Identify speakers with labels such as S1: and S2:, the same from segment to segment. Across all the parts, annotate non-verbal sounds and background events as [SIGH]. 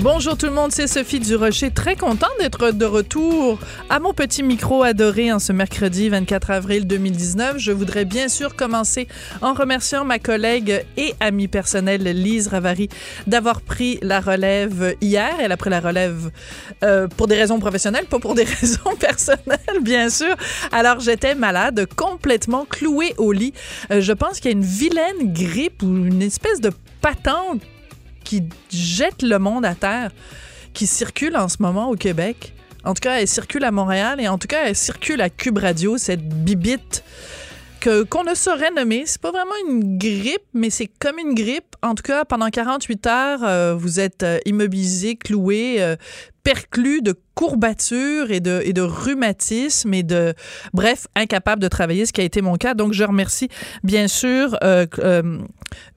S1: Bonjour tout le monde, c'est Sophie Durocher. Très contente d'être de retour à mon petit micro adoré en ce mercredi 24 avril 2019. Je voudrais bien sûr commencer en remerciant ma collègue et amie personnelle Lise Ravary d'avoir pris la relève hier. Elle a pris la relève euh, pour des raisons professionnelles, pas pour des [LAUGHS] raisons personnelles, bien sûr. Alors j'étais malade, complètement clouée au lit. Euh, je pense qu'il y a une vilaine grippe ou une espèce de patente qui jette le monde à terre, qui circule en ce moment au Québec. En tout cas, elle circule à Montréal et en tout cas, elle circule à Cube Radio, cette bibite qu'on ne saurait nommer. C'est pas vraiment une grippe, mais c'est comme une grippe. En tout cas, pendant 48 heures, euh, vous êtes euh, immobilisé, cloué, euh, perclus de courbatures et de, et de rhumatisme et de, bref, incapable de travailler, ce qui a été mon cas. Donc, je remercie bien sûr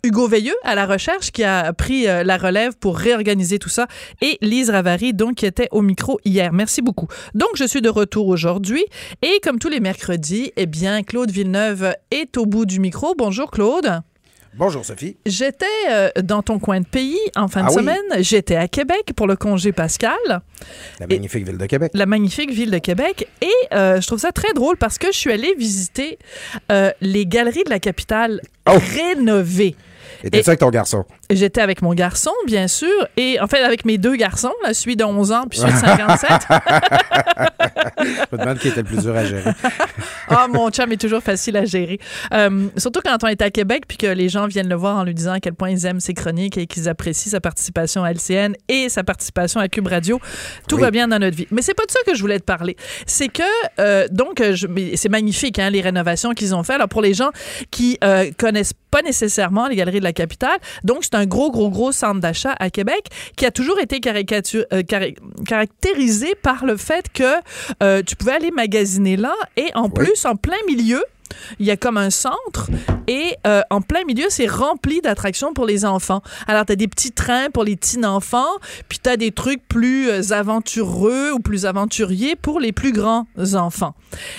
S1: Hugo Veilleux à la recherche qui a pris euh, la relève pour réorganiser tout ça et Lise Ravary, donc, qui était au micro hier. Merci beaucoup. Donc, je suis de retour aujourd'hui et comme tous les mercredis, eh bien, Claude Villeneuve est au bout du micro. Bonjour, Claude.
S2: Bonjour Sophie.
S1: J'étais euh, dans ton coin de pays en fin de
S2: Ah oui?
S1: semaine. J'étais à Québec pour le congé pascal.
S2: La
S1: Et-
S2: magnifique ville de Québec.
S1: la magnifique ville de Québec. Et euh, je trouve ça très drôle parce que je suis allée visiter euh, les galeries de la capitale
S2: Oh!
S1: rénovées.
S2: Étais-tu avec ton garçon?
S1: J'étais avec mon garçon, bien sûr, et en fait avec mes deux garçons, là, celui de 11 ans puis celui de 57. [LAUGHS]
S2: Je me demande qui était le plus dur à gérer. [LAUGHS]
S1: Ah, mon chum est toujours facile à gérer. Euh, surtout quand on est à Québec puis que les gens viennent le voir en lui disant à quel point ils aiment ses chroniques et qu'ils apprécient sa participation à LCN et sa participation à Cube Radio. Tout
S2: Oui.
S1: va bien dans notre vie. Mais c'est pas de ça que je voulais te parler. C'est que, euh, donc, euh, c'est magnifique, hein, les rénovations qu'ils ont fait. Alors, pour les gens qui euh, connaissent pas nécessairement les galeries de la capitale, donc c'est un gros, gros, gros centre d'achat à Québec qui a toujours été caricature, euh, cari- caractérisé par le fait que euh, tu pouvais aller magasiner là et en plus, en plein milieu, il y a comme un centre et euh, en plein milieu, c'est rempli d'attractions pour les enfants. Alors, tu as des petits trains pour les petits enfants, puis tu as des trucs plus euh, aventureux ou plus aventuriers pour les plus grands enfants.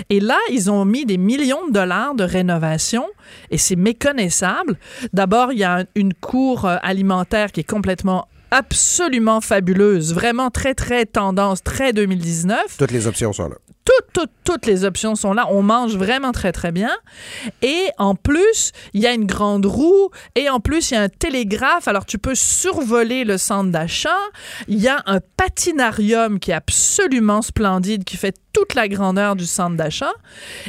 S1: Et là, ils ont mis des millions de dollars de rénovation et c'est méconnaissable. D'abord, il y a un- une cour euh, alimentaire qui est complètement absolument fabuleuse, vraiment très, très tendance, très 2019
S2: Toutes les options sont là.
S1: Toutes, toutes, toutes les options sont là. On mange vraiment très, très bien. Et en plus, il y a une grande roue et en plus, il y a un télégraphe. Alors, tu peux survoler le centre d'achat. Il y a un patinarium qui est absolument splendide, qui fait toute la grandeur du centre d'achat.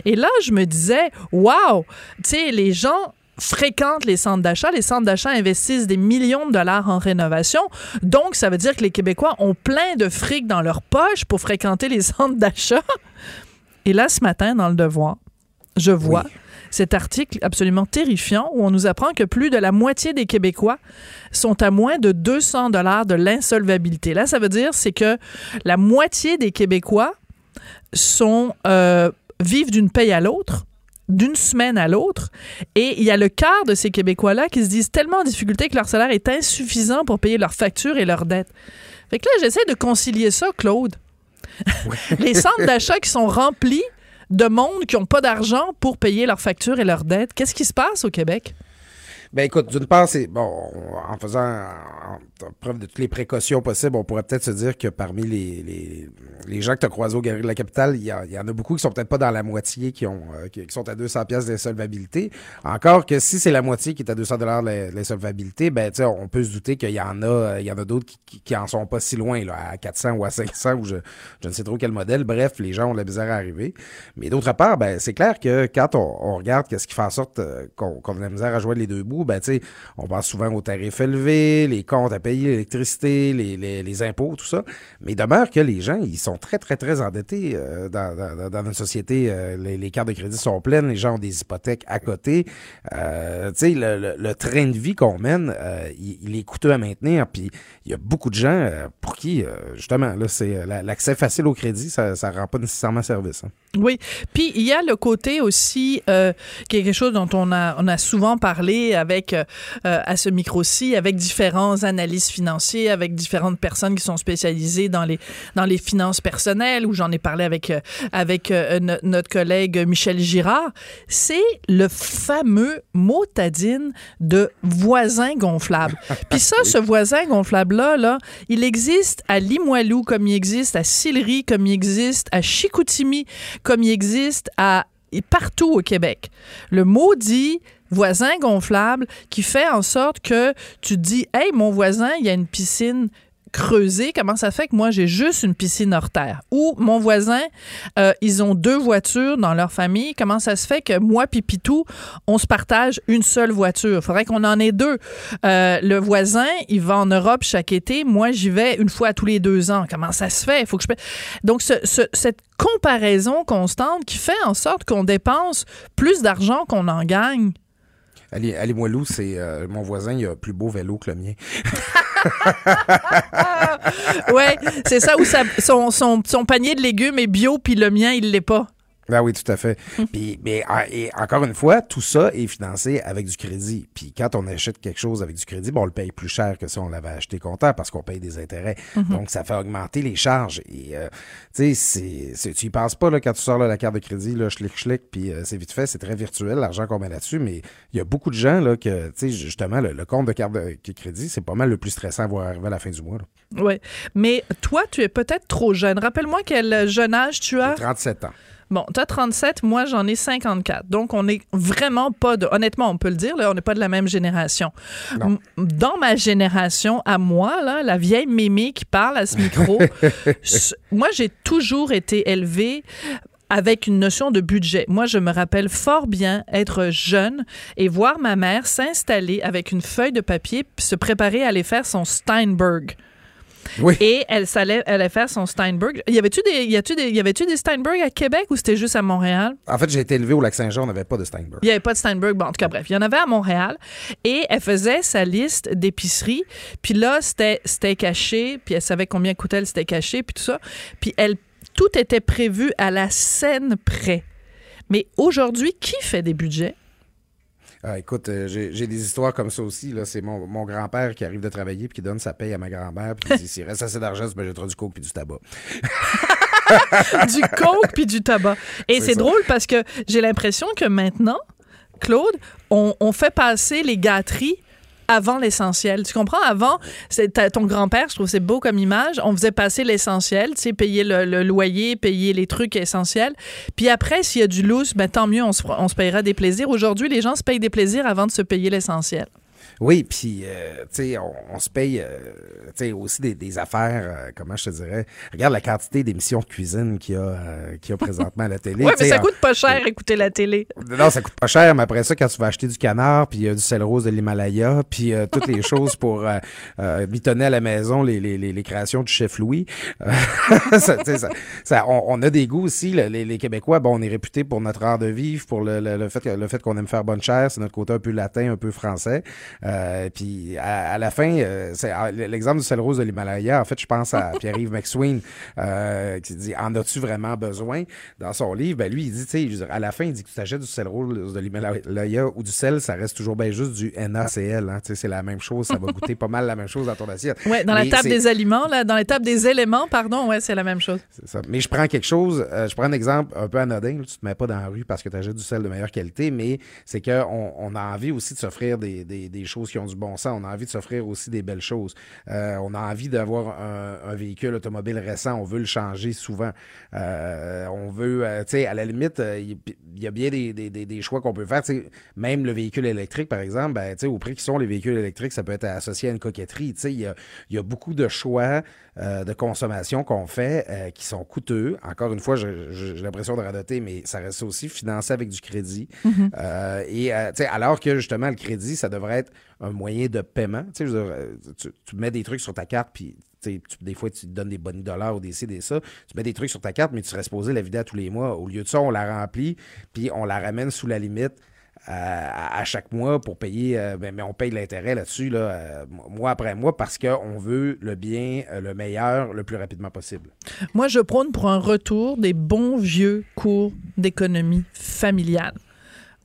S1: Et là, je me disais, waouh, tu sais, les gens fréquentent les centres d'achat. Les centres d'achat investissent des millions de dollars en rénovation. Donc, ça veut dire que les Québécois ont plein de fric dans leur poche pour fréquenter les [LAUGHS] centres d'achat. Et là, ce matin, dans le Devoir, je vois cet article absolument terrifiant où on nous apprend que plus de la moitié des Québécois sont à moins de 200 dollars de l'insolvabilité. Là, ça veut dire c'est que la moitié des Québécois sont euh, vivent d'une paye à l'autre d'une semaine à l'autre. Et il y a le quart de ces Québécois-là qui se disent tellement en difficulté que leur salaire est insuffisant pour payer leurs factures et leurs dettes. Fait que là, j'essaie de concilier ça, Claude. Les centres d'achat qui sont remplis de monde qui n'ont pas d'argent pour payer leurs factures et leurs dettes. Qu'est-ce qui se passe au Québec?
S2: Ben écoute, d'une part, c'est bon, en faisant en preuve de toutes les précautions possibles, on pourrait peut-être se dire que parmi les, les, les gens que tu as croisés au Galerie de la Capitale, il y, en a beaucoup qui sont peut-être pas dans la moitié qui ont euh, qui, sont à 200 pièces d'insolvabilité. Encore que si c'est la moitié qui est à 200 dollars l'insolvabilité, ben on peut se douter qu'il y en a a d'autres qui, qui, en sont pas si loin là, à 400 ou à 500 ou je, je ne sais trop quel modèle. Bref, les gens ont de la misère à arriver. Mais d'autre part, ben c'est clair que quand on, regarde qu'est-ce qui fait en sorte euh, qu'on qu'on a de la misère à joindre les deux bouts, ben on pense souvent aux tarifs élevés, les comptes à payer, l'électricité, les, les, impôts, tout ça. Mais il demeure que les gens, ils sont très, très, très endettés euh, dans, dans, notre société. Euh, les, les cartes de crédit sont pleines, les gens ont des hypothèques à côté. Euh, tu sais, le, le, train de vie qu'on mène, il, est coûteux à maintenir. Puis il y a beaucoup de gens pour qui, justement, là, c'est la- l'accès facile au crédit, ça ne rend pas nécessairement service. hein.
S1: Oui, puis il y a le côté aussi quelque chose dont on a on a souvent parlé avec à ce micro-ci avec différents analystes financiers, avec différentes personnes qui sont spécialisées dans les dans les finances personnelles ou j'en ai parlé avec euh, avec notre collègue Michel Girard, c'est le fameux mot tadine de voisin gonflable. [LAUGHS] Puis ça ce voisin gonflable là là, il existe à Limoilou comme il existe à Sillery comme il existe à Chicoutimi comme il existe à partout au Québec. Le maudit voisin gonflable qui fait en sorte que tu dis Hey, mon voisin, il y a une piscine creuser comment ça fait que moi j'ai juste une piscine hors terre? Ou mon voisin euh, ils ont deux voitures dans leur famille. Comment ça se fait que moi puis Pitou on se partage une seule voiture? Il faudrait qu'on en ait deux. Euh, le voisin il va en Europe chaque été. Moi j'y vais une fois tous les deux ans. Comment ça se fait? Faut que donc cette comparaison constante qui fait en sorte qu'on dépense plus d'argent qu'on en gagne
S2: Ali Moilou, c'est euh, mon voisin, il a plus beau vélo que le mien. [LAUGHS]
S1: ouais, c'est ça où son, son, son, panier de légumes est bio, puis le mien, il l'est pas.
S2: Ben oui, tout à fait. Puis, mais ah, et encore une fois, tout ça est financé avec du crédit. Puis quand on achète quelque chose avec du crédit, bon, on le paye plus cher que si on l'avait acheté comptant parce qu'on paye des intérêts. Donc, ça fait augmenter les charges. Et euh, tu sais, tu y penses pas là, quand tu sors la carte de crédit, là, schlick, schlick, puis euh, c'est vite fait, c'est très virtuel l'argent qu'on met là-dessus. Mais il y a beaucoup de gens là, que, tu sais, justement, le, compte de carte de crédit, c'est pas mal le plus stressant à voir arriver à la fin du mois.
S1: Oui. Mais toi, tu es peut-être trop jeune. Rappelle-moi quel jeune âge tu as.
S2: 37 ans.
S1: Bon, tu as 37, moi j'en ai 54. Donc on n'est vraiment pas de honnêtement, on peut le dire là, on n'est pas de la même génération. Dans ma génération à moi là, la vieille mémé qui parle à ce micro, [LAUGHS] moi j'ai toujours été élevée avec une notion de budget. Moi, je me rappelle fort bien être jeune et voir ma mère s'installer avec une feuille de papier, se préparer à aller faire son Steinberg. Et elle, allait, elle allait faire son Steinberg. Y avait-tu des, y des, y avait-tu des Steinberg à Québec ou c'était juste à Montréal?
S2: En fait, j'ai été élevé au Lac-Saint-Jean, on n'avait pas de Steinberg.
S1: Il n'y avait pas de Steinberg. Bon, en tout cas, bref, il y en avait à Montréal. Et elle faisait sa liste d'épicerie. Puis là, c'était c'était caché. Puis elle savait combien coûtait le steak caché, puis tout ça. Puis elle, tout était prévu à la scène près. Mais aujourd'hui, qui fait des budgets?
S2: Ah, écoute, euh, j'ai des histoires comme ça aussi. C'est mon, mon grand-père qui arrive de travailler puis qui donne sa paye à ma grand-mère puis dit s'il reste assez d'argent, ben, j'ai trop du coke puis du tabac. [LAUGHS]
S1: du coke puis du tabac. Et c'est drôle parce que j'ai l'impression que maintenant, Claude, on, on fait passer les gâteries avant l'essentiel. Tu comprends? Avant, ton grand-père, je trouve c'est beau comme image, on faisait passer l'essentiel, tu sais, payer le, loyer, payer les trucs essentiels. Puis après, s'il y a du lousse, ben, tant mieux, on se, on se payera des plaisirs. Aujourd'hui, les gens se payent des plaisirs avant de se payer l'essentiel.
S2: Oui, puis, euh, tu sais, on, se paye, euh, tu sais, aussi des, affaires, euh, comment je te dirais? Regarde la quantité d'émissions de cuisine qu'il y, a, qu'il y a présentement à la télé. [LAUGHS]
S1: oui, mais ça coûte pas cher écouter la télé.
S2: Non, ça coûte pas cher, mais après ça, quand tu vas acheter du canard, puis du sel rose de l'Himalaya, puis toutes les [LAUGHS] choses pour mitonner à la maison les, les, les, créations du chef Louis, [LAUGHS] ça, ça, on, a des goûts aussi. les, Québécois, bon, on est réputés pour notre art de vivre, pour le, le, fait, le fait qu'on aime faire bonne chair, c'est notre côté un peu latin, un peu français. Euh, puis à, la fin, euh, c'est ah, l'exemple du sel rose de l'Himalaya. En fait, je pense à [LAUGHS] Pierre-Yves McSween euh, qui dit En as-tu vraiment besoin? Dans son livre, ben lui, il dit, tu sais, à la fin, il dit que tu t'achètes du sel rose de l'Himalaya ou du sel, ça reste toujours bien juste du NaCl. Hein, c'est la même chose, ça va goûter pas mal la même chose dans ton assiette. [LAUGHS]
S1: Oui, dans la table des aliments, là, dans la table des éléments, pardon, ouais, c'est la même chose.
S2: Ça. Mais je prends quelque chose, je prends un exemple un peu anodin, tu te mets pas dans la rue parce que tu achètes du sel de meilleure qualité, mais c'est qu'on on a envie aussi de s'offrir des, des, des choses qui ont du bon sens. On a envie de s'offrir aussi des belles choses. Euh, on a envie d'avoir un, véhicule automobile récent. On veut le changer souvent. Euh, on veut, euh, tu sais, à la limite, il y, a bien des, choix qu'on peut faire. même le véhicule électrique, par exemple, ben, au prix qui sont les véhicules électriques, ça peut être associé à une coquetterie. Il y a, y a beaucoup de choix de consommation qu'on fait qui sont coûteux. Encore une fois, j'ai l'impression de radoter, mais ça reste aussi financé avec du crédit. Mm-hmm. et alors que justement, le crédit, ça devrait être un moyen de paiement. Tu, euh, tu, mets des trucs sur ta carte, puis des fois, tu te donnes des bonnes dollars ou des ci, des ça. Tu mets des trucs sur ta carte, mais tu serais supposé la vider à tous les mois. Au lieu de ça, on la remplit, puis on la ramène sous la limite à, chaque mois pour payer, euh, ben, mais on paye l'intérêt là-dessus, là, euh, mois après mois, parce qu'on veut le bien, euh, le meilleur, le plus rapidement possible.
S1: Moi, je prône pour un retour des bons vieux cours d'économie familiale,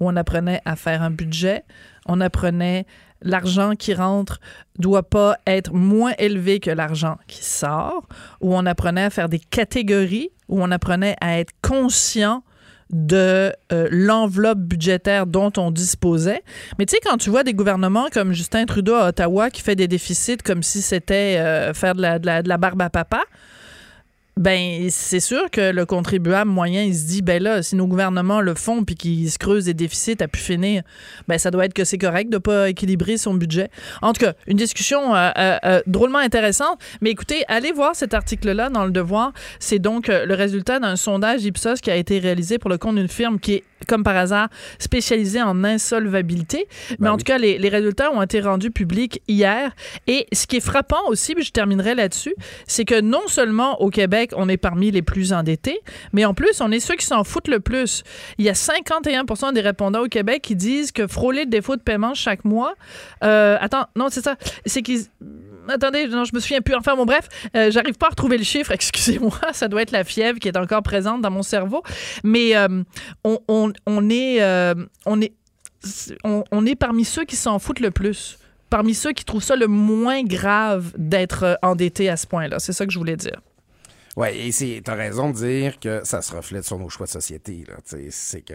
S1: où on apprenait à faire un budget, on apprenait l'argent qui rentre doit pas être moins élevé que l'argent qui sort, où on apprenait à faire des catégories, où on apprenait à être conscient de euh, l'enveloppe budgétaire dont on disposait. Mais tu sais, quand tu vois des gouvernements comme Justin Trudeau à Ottawa qui fait des déficits comme si c'était euh, faire de la, de la barbe à papa, ben c'est sûr que le contribuable moyen il se dit ben là si nos gouvernements le font puis qu'ils se creusent des déficits à pu finir ben ça doit être que c'est correct de pas équilibrer son budget. En tout cas une discussion euh, euh, euh, drôlement intéressante. Mais écoutez allez voir cet article là dans le Devoir. C'est donc le résultat d'un sondage Ipsos qui a été réalisé pour le compte d'une firme qui est comme par hasard, spécialisé en insolvabilité. Mais ben en tout cas, les, les, résultats ont été rendus publics hier. Et ce qui est frappant aussi, puis je terminerai là-dessus, c'est que non seulement au Québec, on est parmi les plus endettés, mais en plus, on est ceux qui s'en foutent le plus. Il y a 51 des répondants au Québec qui disent que frôler le défaut de paiement chaque mois... Euh, attends, non, c'est ça. C'est qu'ils attendez, non, je me souviens plus. Enfin, bon, bref, euh, j'arrive pas à retrouver le chiffre. [LAUGHS] Excusez-moi, ça doit être la fièvre qui est encore présente dans mon cerveau. Mais euh, on, on, est, euh, on est, on, est parmi ceux qui s'en foutent le plus. Parmi ceux qui trouvent ça le moins grave d'être endetté à ce point-là. C'est ça que je voulais dire.
S2: Oui, et tu as raison de dire que ça se reflète sur nos choix de société. C'est que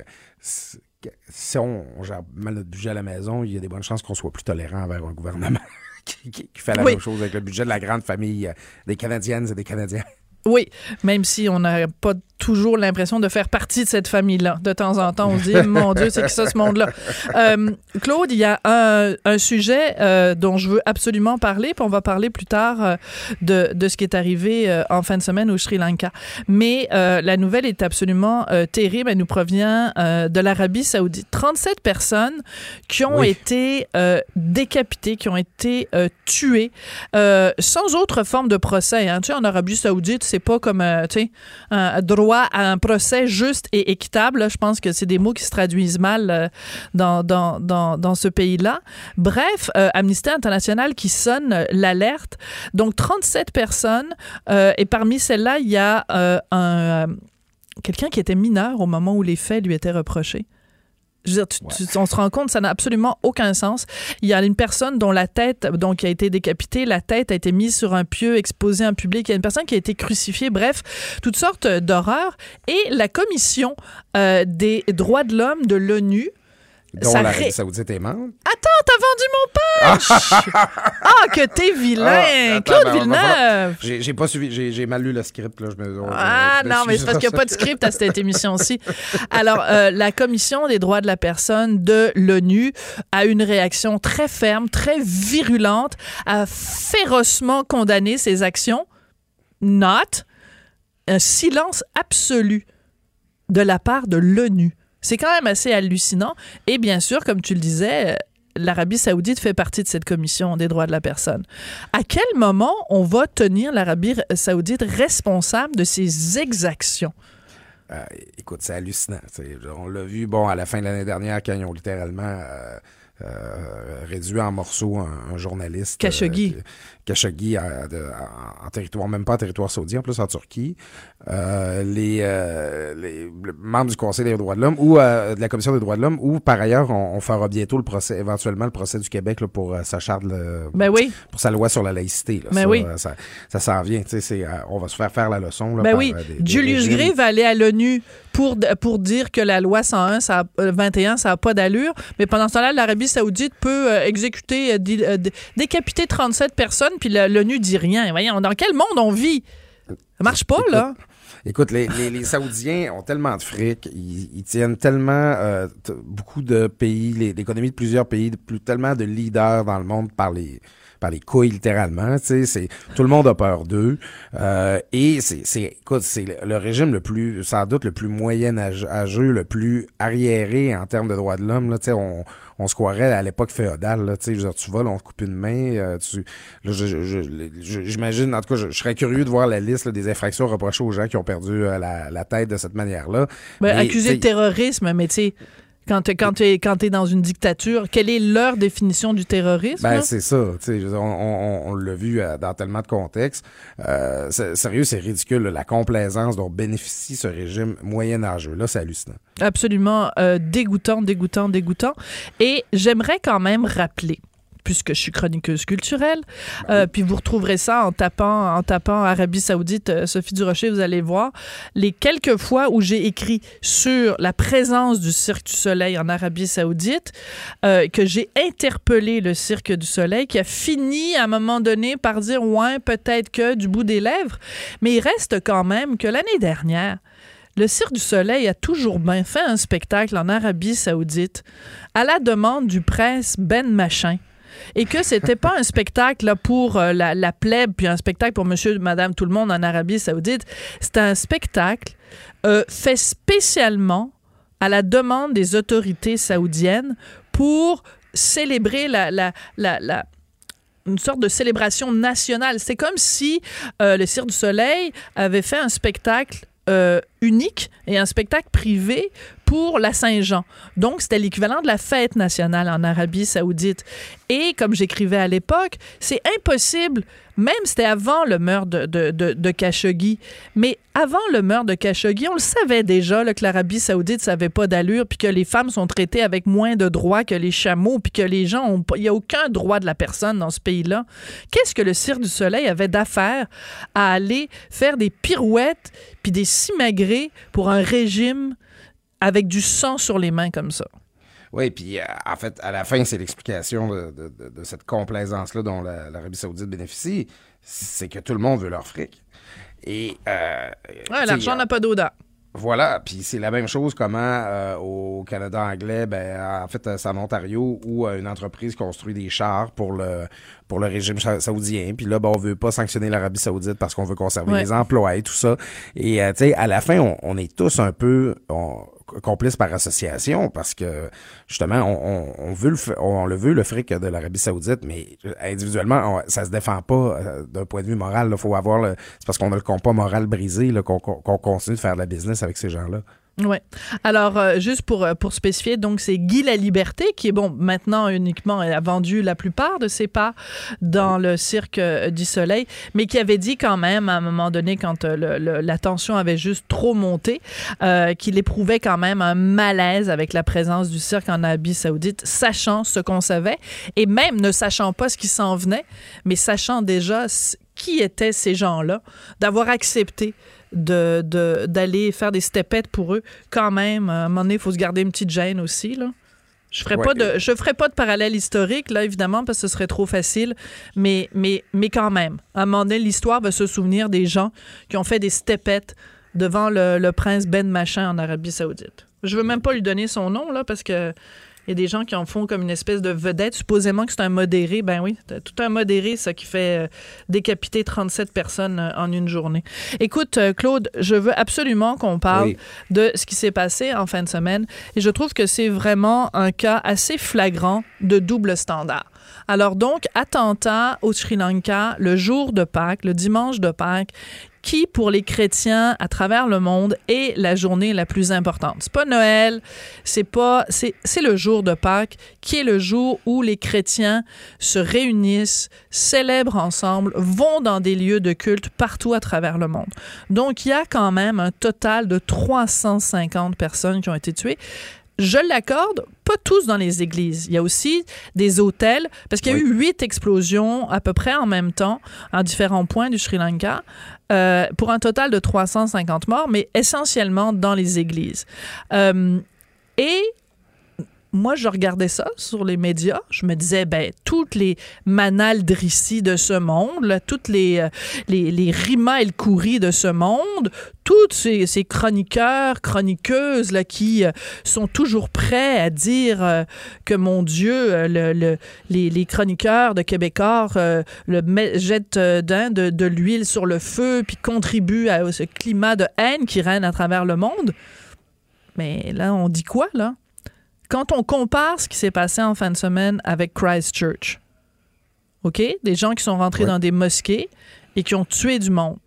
S2: si on gère mal notre budget à la maison, il y a des bonnes chances qu'on soit plus tolérant envers un gouvernement. Qui, fait la même chose avec le budget de la grande famille euh, des Canadiennes et des Canadiens.
S1: Oui, même si on n'a pas toujours l'impression de faire partie de cette famille-là. De temps en temps, on se dit, [LAUGHS] mon Dieu, c'est que ça, ce monde-là? Euh, Claude, il y a un, sujet euh, dont je veux absolument parler, puis on va parler plus tard euh, de, de, ce qui est arrivé en fin de semaine au Sri Lanka. Mais la nouvelle est absolument terrible. Elle nous provient de l'Arabie saoudite. 37 personnes qui ont été décapitées, qui ont été tuées, sans autre forme de procès. Hein. Tu sais, en Arabie saoudite, c'est pas comme, sais, un droit à un procès juste et équitable. Je pense que c'est des mots qui se traduisent mal euh, dans, dans, dans, ce pays-là. Bref, euh, Amnesty International qui sonne l'alerte. Donc, 37 personnes. Euh, et parmi celles-là, il y a un quelqu'un qui était mineur au moment où les faits lui étaient reprochés. Je veux dire, on se rend compte, ça n'a absolument aucun sens. Il y a une personne dont la tête, donc, a été décapitée, la tête a été mise sur un pieu, exposée en public. Il y a une personne qui a été crucifiée. Bref, toutes sortes d'horreurs. Et la commission euh, des droits de l'homme de l'ONU
S2: dont l'Arabie Saoudite est membre.
S1: Attends, t'as vendu mon punch! [LAUGHS] ah, que t'es vilain! Ah, Claude Villeneuve!
S2: J'ai pas suivi, j'ai mal lu le script. Là. Je
S1: me, ah non, mais c'est parce qu'il n'y a pas de script à cette [LAUGHS] émission-ci. Alors, euh, la Commission des droits de la personne de l'ONU a une réaction très ferme, très virulente, a férocement condamné ces actions. Not. Un silence absolu de la part de l'ONU. C'est quand même assez hallucinant. Et bien sûr, comme tu le disais, l'Arabie saoudite fait partie de cette commission des droits de la personne. À quel moment on va tenir l'Arabie saoudite responsable de ces exactions?
S2: Euh, écoute, c'est hallucinant. On l'a vu, bon, à la fin de l'année dernière, quand ils ont littéralement euh, euh, réduit en morceaux un, journaliste.
S1: Khashoggi.
S2: Khashoggi en, territoire, même pas en territoire saoudien, en plus en Turquie. Euh, les, euh, les, membres du Conseil des droits de l'homme ou euh, de la Commission des droits de l'homme, ou par ailleurs, on, fera bientôt le procès, éventuellement le procès du Québec là, pour sa charte,
S1: ben oui.
S2: pour sa loi sur la laïcité. Là,
S1: ben
S2: ça,
S1: oui.
S2: ça, ça s'en vient. on va se faire faire la leçon. Là,
S1: ben oui. Julius Gray va aller à l'ONU pour, pour dire que la loi 101, ça 21, ça n'a pas d'allure. Mais pendant ce temps-là, l'Arabie saoudite peut exécuter, décapiter 37 personnes, puis l'ONU dit rien. Voyons, dans quel monde on vit? Ça marche pas, là.
S2: Écoute, les, les, Saoudiens ont tellement de fric, ils, tiennent tellement euh, beaucoup de pays, l'économie de plusieurs pays, tellement de leaders dans le monde par les par les couilles littéralement. Tu sais, tout le monde a peur d'eux. Euh, et c'est, c'est, écoute, c'est le régime le plus, sans doute le plus moyen âgeux, le plus arriéré en termes de droits de l'homme. Là, tu sais, on, on se croirait à l'époque féodale. Là, tu sais, tu vas, on te coupe une main. Euh, tu, j'imagine, en tout cas, je, serais curieux de voir la liste des infractions reprochées aux gens qui ont perdu euh, la, la, tête de cette manière-là.
S1: Ben, accusés de terrorisme, mais tu sais Quand tu quand es, quand es dans une dictature, quelle est leur définition du terrorisme?
S2: Ben, c'est ça. On, on, on l'a vu euh, dans tellement de contextes. Euh, sérieux, c'est ridicule, la complaisance dont bénéficie ce régime moyenâgeux. Là, c'est hallucinant.
S1: Absolument euh, dégoûtant, dégoûtant, dégoûtant. Et j'aimerais quand même rappeler puisque je suis chroniqueuse culturelle. Euh, puis vous retrouverez ça en tapant, en tapant Arabie Saoudite, euh, Sophie Durocher, vous allez voir. Les quelques fois où j'ai écrit sur la présence du Cirque du Soleil en Arabie Saoudite, euh, que j'ai interpellé le Cirque du Soleil, qui a fini à un moment donné par dire ouais, peut-être que du bout des lèvres, mais il reste quand même que l'année dernière, le Cirque du Soleil a toujours bien fait un spectacle en Arabie Saoudite à la demande du prince Ben Machin et que c'était pas un spectacle pour euh, la, la, plèbe puis un spectacle pour monsieur, madame, tout le monde en Arabie Saoudite. C'était un spectacle euh, fait spécialement à la demande des autorités saoudiennes pour célébrer la une sorte de célébration nationale. C'est comme si euh, le Cirque du Soleil avait fait un spectacle unique et un spectacle privé pour la Saint-Jean. Donc, c'était l'équivalent de la fête nationale en Arabie saoudite. Et comme j'écrivais à l'époque, c'est impossible, même c'était avant le meurtre de, de, de, Khashoggi, mais avant le meurtre de Khashoggi, on le savait déjà que l'Arabie saoudite savait pas d'allure, puis que les femmes sont traitées avec moins de droits que les chameaux, puis que les gens ont... Il n'y a aucun droit de la personne dans ce pays-là. Qu'est-ce que le Cirque du Soleil avait d'affaire à aller faire des pirouettes puis des simagrées pour un régime avec du sang sur les mains comme ça.
S2: Oui, puis euh, en fait, à la fin, c'est l'explication de, cette complaisance-là dont l'Arabie saoudite bénéficie, c'est que tout le monde veut leur fric. Et
S1: euh, l'argent n'a pas d'odeur.
S2: Voilà, puis c'est la même chose comment euh, au Canada anglais, ben en fait c'est en Ontario où une entreprise construit des chars pour le pour le régime saoudien, puis là ben, on veut pas sanctionner l'Arabie saoudite parce qu'on veut conserver les emplois et tout ça. Et tu sais à la fin on, est tous un peu complice par association parce que justement on, veut le on le veut le fric de l'Arabie Saoudite mais individuellement ça se défend pas euh, d'un point de vue moral. Faut avoir c'est parce qu'on a le compas moral brisé qu'on continue de faire de la business avec ces gens là
S1: oui. Alors, euh, juste pour, euh, pour spécifier, donc c'est Guy La Liberté qui est, bon, maintenant uniquement, a vendu la plupart de ses parts dans le Cirque euh, du Soleil, mais qui avait dit quand même, à un moment donné, quand la tension avait juste trop monté, qu'il éprouvait quand même un malaise avec la présence du cirque en Arabie Saoudite, sachant ce qu'on savait, et même ne sachant pas ce qui s'en venait, mais sachant déjà qui étaient ces gens-là, d'avoir accepté de, d'aller faire des stepettes pour eux, quand même, à un moment donné, il faut se garder une petite gêne aussi, là. Je ferai pas de je ferai pas de parallèle historique là évidemment parce que ce serait trop facile mais mais mais quand même à un moment donné l'histoire va se souvenir des gens qui ont fait des stepettes devant le, le prince Ben Machin en Arabie Saoudite. Je veux même pas lui donner son nom là parce que il y a des gens qui en font comme une espèce de vedette, supposément que c'est un modéré. Ben oui, tout un modéré, ça qui fait euh, décapiter 37 personnes euh, en une journée. Écoute, euh, Claude, je veux absolument qu'on parle de ce qui s'est passé en fin de semaine. Et je trouve que c'est vraiment un cas assez flagrant de double standard. Alors donc, attentat au Sri Lanka le jour de Pâques, le dimanche de Pâques, qui, pour les chrétiens à travers le monde, est la journée la plus importante. C'est pas Noël, c'est pas, c'est, c'est le jour de Pâques, qui est le jour où les chrétiens se réunissent, célèbrent ensemble, vont dans des lieux de culte partout à travers le monde. Donc, il y a quand même un total de 350 personnes qui ont été tuées. Je l'accorde, pas tous dans les églises. Il y a aussi des hôtels, parce qu'il y a eu huit explosions à peu près en même temps à différents points du Sri Lanka, euh, pour un total de 350 morts, mais essentiellement dans les églises. Euh, moi, je regardais ça sur les médias. Je me disais, ben, toutes les Manal Drissi de ce monde, toutes les, euh, les, les Rima El Kouri de ce monde, toutes ces, ces chroniqueurs, chroniqueuses là, qui euh, sont toujours prêts à dire euh, que, mon Dieu, le, le, les, les, chroniqueurs de Québécois le jettent de, de l'huile sur le feu puis contribuent à ce climat de haine qui règne à travers le monde. Mais là, on dit quoi, là? Quand on compare ce qui s'est passé en fin de semaine avec Christchurch, OK? Des gens qui sont rentrés dans des mosquées et qui ont tué du monde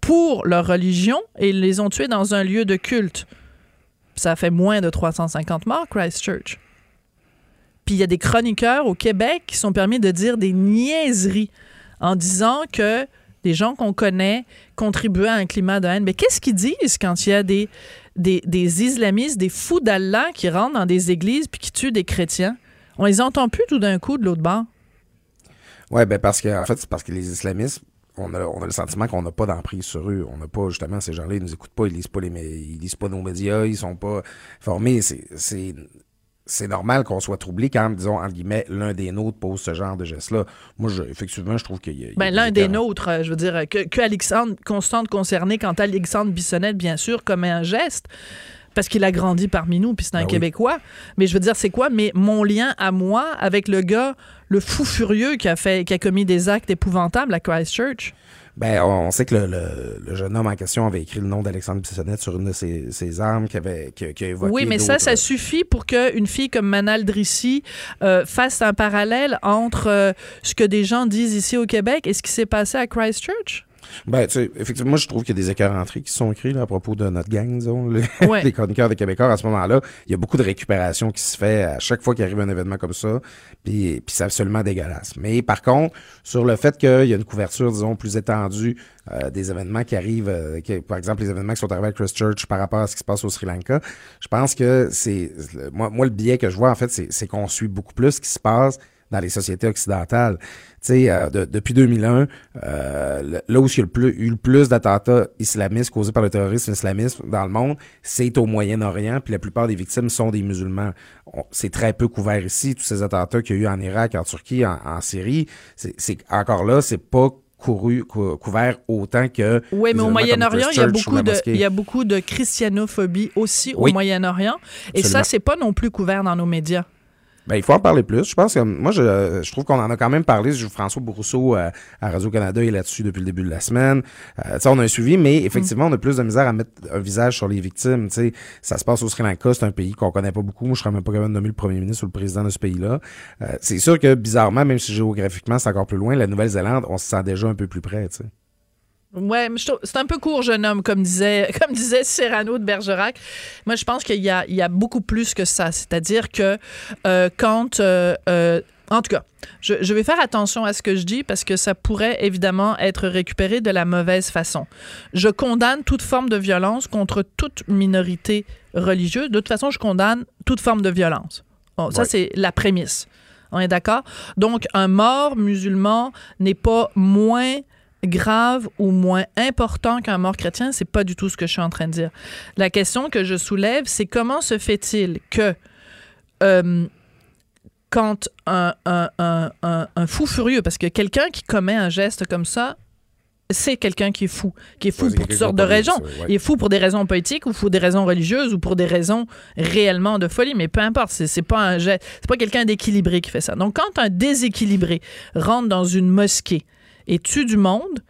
S1: pour leur religion et ils les ont tués dans un lieu de culte. ça fait moins de 350 morts, Christchurch. Puis il y a des chroniqueurs au Québec qui sont permis de dire des niaiseries en disant que des gens qu'on connaît contribuaient à un climat de haine. Mais qu'est-ce qu'ils disent quand il y a des, des, islamistes, des fous d'Allah qui rentrent dans des églises puis qui tuent des chrétiens? On les entend plus tout d'un coup de l'autre bord.
S2: Oui, ben parce que en fait, c'est parce que les islamistes, on a, on a le sentiment qu'on n'a pas d'emprise sur eux. On n'a pas, justement, ces gens-là, ils nous écoutent pas, ils lisent pas les ils lisent pas nos médias, ils sont pas formés. C'est c'est normal qu'on soit troublé quand, disons, entre guillemets, l'un des nôtres pose ce genre de geste-là. Moi, je, effectivement, je trouve qu'il y a.
S1: Ben, l'un des nôtres, euh, je veux dire, que, que Alexandre Constante concerné quand Alexandre Bissonnette, bien sûr, commet un geste parce qu'il a grandi parmi nous, puis c'est un ben Québécois. Mais je veux dire, c'est quoi? Mais mon lien à moi avec le gars, le fou furieux qui a fait, qui a commis des actes épouvantables à Christchurch?
S2: Ben, on sait que le, jeune homme en question avait écrit le nom d'Alexandre Bissonnette sur une de ses, armes qui avait qui, a évoqué
S1: Oui, mais ça, ça suffit pour qu'une fille comme Manal Drissi euh, fasse un parallèle entre euh, ce que des gens disent ici au Québec et ce qui s'est passé à Christchurch?
S2: Ben, tu sais, effectivement, moi, je trouve qu'il y a des écarts entrées qui sont écrits à propos de notre gang, disons, [LAUGHS] les, chroniqueurs de Québécois. À ce moment-là, il y a beaucoup de récupération qui se fait à chaque fois qu'il arrive un événement comme ça, puis, puis c'est absolument dégueulasse. Mais par contre, sur le fait qu'il y a une couverture, disons, plus étendue euh, des événements qui arrivent, euh, par exemple, les événements qui sont arrivés à Christchurch par rapport à ce qui se passe au Sri Lanka, je pense que c'est... Moi, moi, le biais que je vois, en fait, c'est qu'on suit beaucoup plus ce qui se passe dans les sociétés occidentales. Tu sais, euh, depuis 2001, euh, là où il y a le plus, eu le plus d'attentats islamistes causés par le terrorisme islamiste dans le monde, c'est au Moyen-Orient, puis la plupart des victimes sont des musulmans. C'est très peu couvert ici, tous ces attentats qu'il y a eu en Irak, en Turquie, en, Syrie. C'est encore là, c'est pas Couru, couvert autant que.
S1: Oui, mais au Moyen-Orient, il y a beaucoup de, il y a beaucoup de christianophobie aussi au Moyen-Orient, et ça, c'est pas non plus couvert dans nos médias.
S2: Ben, il faut en parler plus. Je pense que moi, je, je trouve qu'on en a quand même parlé. François Bourrousseau euh, à Radio-Canada est là-dessus depuis le début de la semaine. Euh, on a un suivi, mais effectivement, on a plus de misère à mettre un visage sur les victimes. sais, ça se passe au Sri Lanka, c'est un pays qu'on connaît pas beaucoup. Moi, je serais même pas capable de nommer le premier ministre ou le président de ce pays-là. Euh, c'est sûr que bizarrement, même si géographiquement c'est encore plus loin, la Nouvelle-Zélande, on se sent déjà un peu plus près.
S1: Ouais, c'est un peu court, jeune homme, comme disait, [LAUGHS] comme disait Serrano de Bergerac. Moi, je pense qu'il y a, il y a beaucoup plus que ça. C'est-à-dire que euh, quand. Euh, euh, en tout cas, je, je, vais faire attention à ce que je dis parce que ça pourrait évidemment être récupéré de la mauvaise façon. Je condamne toute forme de violence contre toute minorité religieuse. De toute façon, je condamne toute forme de violence. Bon, Ça, c'est la prémisse. On est d'accord? Donc, un mort musulman n'est pas moins grave ou moins important qu'un mort chrétien, c'est pas du tout ce que je suis en train de dire. La question que je soulève, c'est comment se fait-il que euh, quand un, fou furieux, parce que quelqu'un qui commet un geste comme ça, c'est quelqu'un qui est fou, qui est fou pour toutes sortes de raisons. Il est fou pour des raisons politiques ou pour des raisons religieuses ou pour des raisons réellement de folie, mais peu importe, c'est pas un c'est pas quelqu'un d'équilibré qui fait ça. Donc quand un déséquilibré rentre dans une mosquée et tue du monde,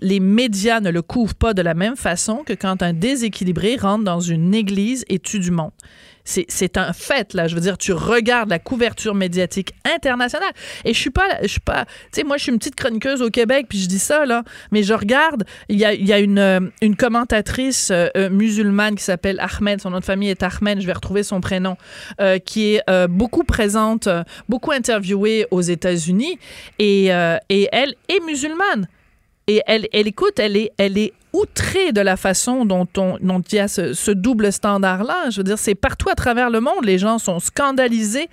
S1: les médias ne le couvrent pas de la même façon que quand un déséquilibré rentre dans une église et tue du monde. C'est un fait, là. Je veux dire, tu regardes la couverture médiatique internationale. Et je suis pas, je suis pas, tu sais, moi, je suis une petite chroniqueuse au Québec, puis je dis ça, là. Mais je regarde, il y a, euh, une commentatrice euh, euh, musulmane qui s'appelle Ahmed, son nom de famille est Ahmed, je vais retrouver son prénom, qui est beaucoup présente, beaucoup interviewée aux États-Unis. Et elle est musulmane. Et elle, elle écoute, elle est, elle est outrée de la façon dont, on, dont il y a ce, double standard-là. Je veux dire, c'est partout à travers le monde, les gens sont scandalisés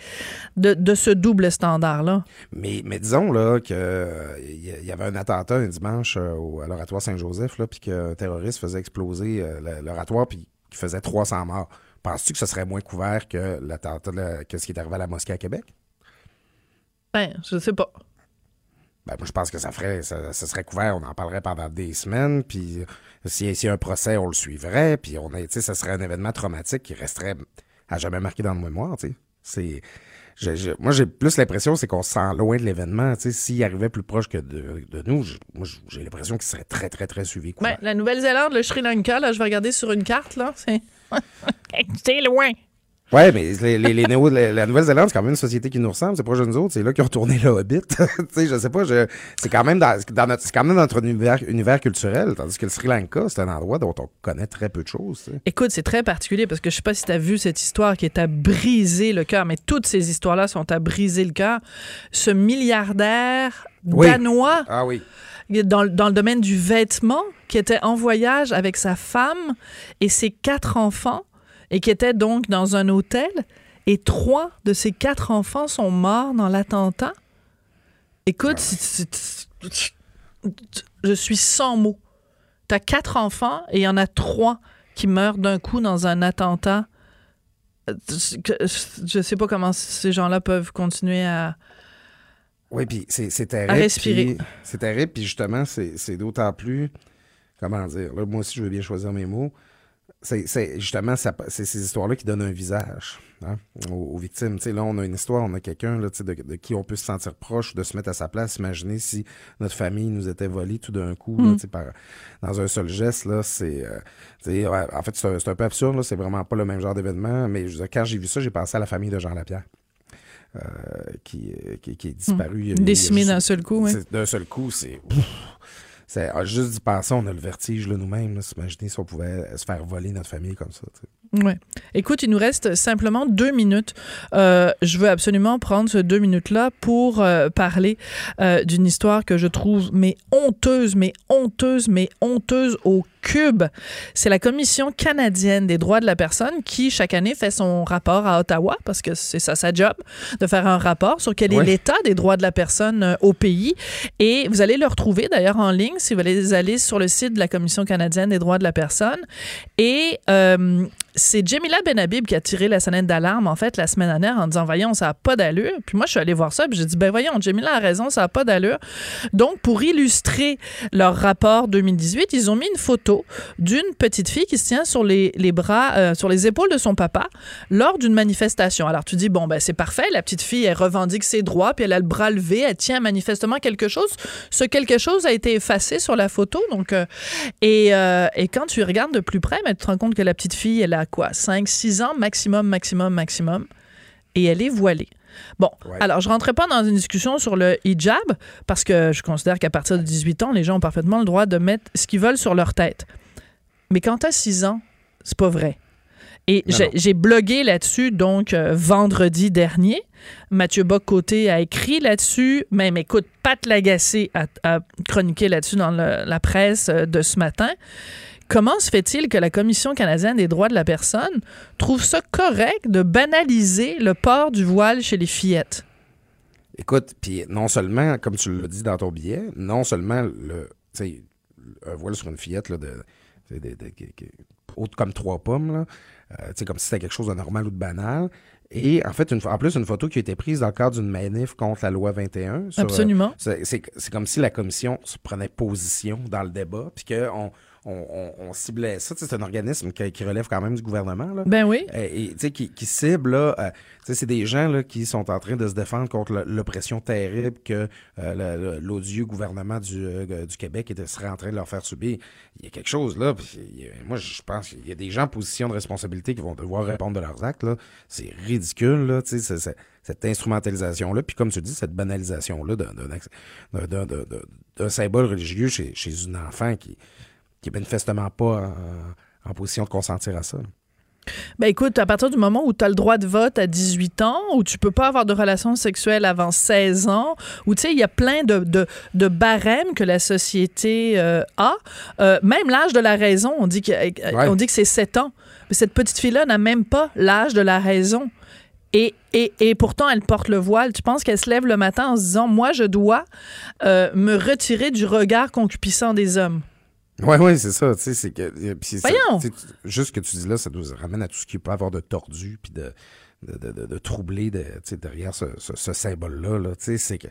S1: de, de ce double standard-là.
S2: Mais, mais disons là qu'il il y avait un attentat un dimanche euh, à l'oratoire Saint-Joseph, puis qu'un terroriste faisait exploser euh, l'oratoire, puis qu'il faisait 300 morts. Penses-tu que ce serait moins couvert que l'attentat, que ce qui est arrivé à la mosquée à Québec?
S1: Ben, je sais pas.
S2: Ben, moi, je pense que ça ferait, ça, serait couvert, on en parlerait pendant des semaines, puis s'il y a un procès, on le suivrait, puis on est, ça serait un événement traumatique qui resterait à jamais marqué dans le mémoire, tu sais. C'est, moi, j'ai plus l'impression, c'est qu'on se sent loin de l'événement. S'il arrivait plus proche que de, nous, moi, j'ai l'impression qu'il serait très, très, très suivi.
S1: Ben, la Nouvelle-Zélande, le Sri Lanka, là, je vais regarder sur une carte, là, c'est, [LAUGHS] c'est loin.
S2: Ouais, mais les, les, les néo, la, la Nouvelle-Zélande, c'est quand même une société qui nous ressemble. C'est pas de nous autres. C'est là qu'ils ont retourné le Hobbit. [LAUGHS] tu sais, je sais pas. Je, c'est quand même dans, dans notre, c'est quand même dans notre univers, univers culturel. Tandis que le Sri Lanka, c'est un endroit dont on connaît très peu de choses.
S1: Écoute, c'est très particulier parce que je sais pas si tu as vu cette histoire qui est à briser le cœur, mais toutes ces histoires-là sont à briser le cœur. Ce milliardaire
S2: Oui.
S1: danois
S2: Ah oui.
S1: dans, dans le domaine du vêtement qui était en voyage avec sa femme et ses quatre enfants et qui était donc dans un hôtel et trois de ses quatre enfants sont morts dans l'attentat. Écoute, c'est- je suis sans mots. T'as quatre enfants et il y en a trois qui meurent d'un coup dans un attentat. Je sais pas comment ces gens-là peuvent continuer à.
S2: Oui, puis c'est, c'est terrible.
S1: À respirer.
S2: C'est terrible, puis justement, c'est, c'est d'autant plus. Comment dire? Là, moi aussi, je veux bien choisir mes mots. C'est, justement ça- c'est ces histoires-là qui donnent un visage hein, aux, aux victimes. Tu sais, là, on a une histoire, on a quelqu'un là, tu sais, de, de qui on peut se sentir proche, de se mettre à sa place. Imaginez si notre famille nous était volée tout d'un coup, là,
S1: Mm.
S2: tu sais, par, dans un seul geste. Là, c'est, euh, tu sais, ouais, en fait, c'est un, peu absurde. Là, c'est vraiment pas le même genre d'événement. Mais je veux dire, quand j'ai vu ça, j'ai pensé à la famille de Jean Lapierre. euh, qui, euh, qui, qui est disparu. y a
S1: Décimé d'un seul coup, oui.
S2: c'est- D'un seul coup, c'est. C'est ah, juste d'y penser, on a le vertige nous-mêmes. S'imaginer si on pouvait se faire voler notre famille comme ça.
S1: Ouais. Écoute, il nous reste simplement deux minutes. Euh, je veux absolument prendre ce deux minutes-là pour euh, parler euh, d'une histoire que je trouve mais honteuse, mais honteuse, mais honteuse au cube. C'est la Commission canadienne des droits de la personne qui, chaque année, fait son rapport à Ottawa, parce que c'est ça sa job, de faire un rapport sur quel est
S2: Ouais.
S1: l'état des droits de la personne au pays. Et vous allez le retrouver d'ailleurs en ligne si vous allez aller sur le site de la Commission canadienne des droits de la personne. Et c'est Jamila Benhabib qui a tiré la sonnette d'alarme, en fait, la semaine dernière en disant, voyons, ça n'a pas d'allure. Puis moi, je suis allée voir ça, puis j'ai dit, ben voyons, Jamila a raison, ça n'a pas d'allure. Donc, pour illustrer leur rapport 2018, ils ont mis une photo d'une petite fille qui se tient sur les, les bras, euh, sur les épaules de son papa lors d'une manifestation. Alors, tu dis, bon, ben c'est parfait, la petite fille, elle revendique ses droits, puis elle a le bras levé, elle tient manifestement quelque chose. Ce quelque chose a été effacé sur la photo, donc... euh, et, euh, et quand tu regardes de plus près, ben, tu te rends compte que la petite fille, elle a quoi? 5, 6 ans maximum, maximum, maximum. Et elle est voilée. Bon,
S2: Ouais.
S1: alors je rentrerai pas dans une discussion sur le hijab parce que je considère qu'à partir de 18 ans, les gens ont parfaitement le droit de mettre ce qu'ils veulent sur leur tête. Mais quand tu as 6 ans, c'est pas vrai. Et j'ai- blogué là-dessus, donc, euh, vendredi dernier. Mathieu Bock-Côté a écrit là-dessus. Même, écoute, Pat Lagacé a, a chroniqué là-dessus dans le- la presse euh, de ce matin. Comment se fait-il que la Commission canadienne des droits de la personne trouve ça correct de banaliser le port du voile chez les fillettes?
S2: Écoute, puis non seulement, comme tu l'as dit dans ton billet, non seulement le, un voile sur une fillette là, de, de- de- haute comme trois pommes, là, euh, comme si c'était quelque chose de normal ou de banal. Et en fait, une, en plus, une photo qui a été prise dans le cadre d'une manif contre la loi 21. sur, euh,
S1: Absolument.
S2: c'est c'est- c'est comme si la commission se prenait position dans le débat, puis qu'on on, on- on ciblait ça. C'est un organisme qui, qui relève quand même du gouvernement. Là.
S1: Ben oui.
S2: Et, qui, qui cible, là, euh, c'est des gens là, qui sont en train de se défendre contre l'oppression terrible que euh, l'odieux gouvernement du, euh, du Québec était, serait en train de leur faire subir. Il y a quelque chose là, a- moi je pense qu'il y a des gens en position de responsabilité qui vont devoir répondre de leurs actes. C'est ridicule, là, cette instrumentalisation-là, puis comme tu dis, cette banalisation-là d'un symbole religieux chez, chez une enfant qui, qui est manifestement pas en, en position de consentir à ça.
S1: Ben écoute, à partir du moment où tu as le droit de vote à 18 ans, où tu peux pas avoir de relations sexuelles avant 16 ans, où tu sais, il y a plein de, de, de barèmes que la société euh, a. Euh, même l'âge de la raison, on dit que,
S2: Ouais.
S1: on dit que c'est 7 ans. Mais cette petite fille-là n'a même pas l'âge de la raison. Et, et, et pourtant, elle porte le voile. Tu penses qu'elle se lève le matin en se disant, moi, je dois euh, me retirer du regard concupiscent des hommes?
S2: Oui, oui, c'est ça. Tu sais, c'est que. euh, puis
S1: Voyons!
S2: Juste ce que tu dis là, ça nous ramène à tout ce qui peut avoir de tordu puis de. De, de, de, de troublé de, derrière ce, ce, ce symbole-là. Là, Tu sais, c'est que,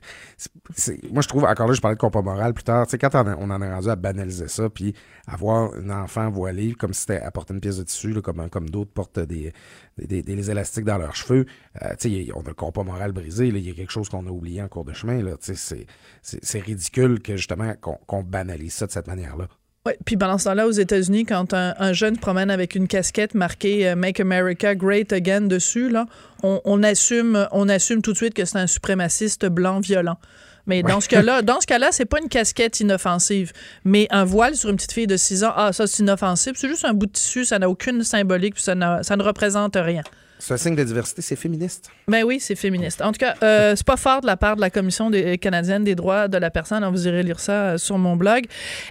S2: c'est- moi, je trouve, encore là, je parlais de compas moral plus tard, tu sais, quand on, en est rendu à banaliser ça, puis avoir un enfant voilé comme si c'était apporter une pièce de tissu, là, comme, comme d'autres portent des, des, des- des élastiques dans leurs cheveux, euh, on a le compas moral brisé, là, il y a quelque chose qu'on a oublié en cours de chemin. Là, tu sais, c'est, c'est, c'est ridicule que justement qu'on, qu'on banalise ça de cette manière-là.
S1: Oui, puis pendant ce temps-là, aux États-Unis, quand un, jeune promène avec une casquette marquée Make America Great Again dessus, là, on, assume, on assume tout de suite que c'est un suprémaciste blanc violent. Mais dans ce cas-là, [LAUGHS] dans ce cas-là, c'est pas une casquette inoffensive, mais un voile sur une petite fille de 6 ans, ah ça c'est inoffensif, c'est juste un bout de tissu, ça n'a aucune symbolique, puis ça, ça ne représente rien.
S2: C'est un signe de diversité, c'est féministe.
S1: Ben oui, c'est féministe. En tout cas, euh, c'est pas fort de la part de la Commission des, canadienne des droits de la personne. vous irez lire ça euh, sur mon blog.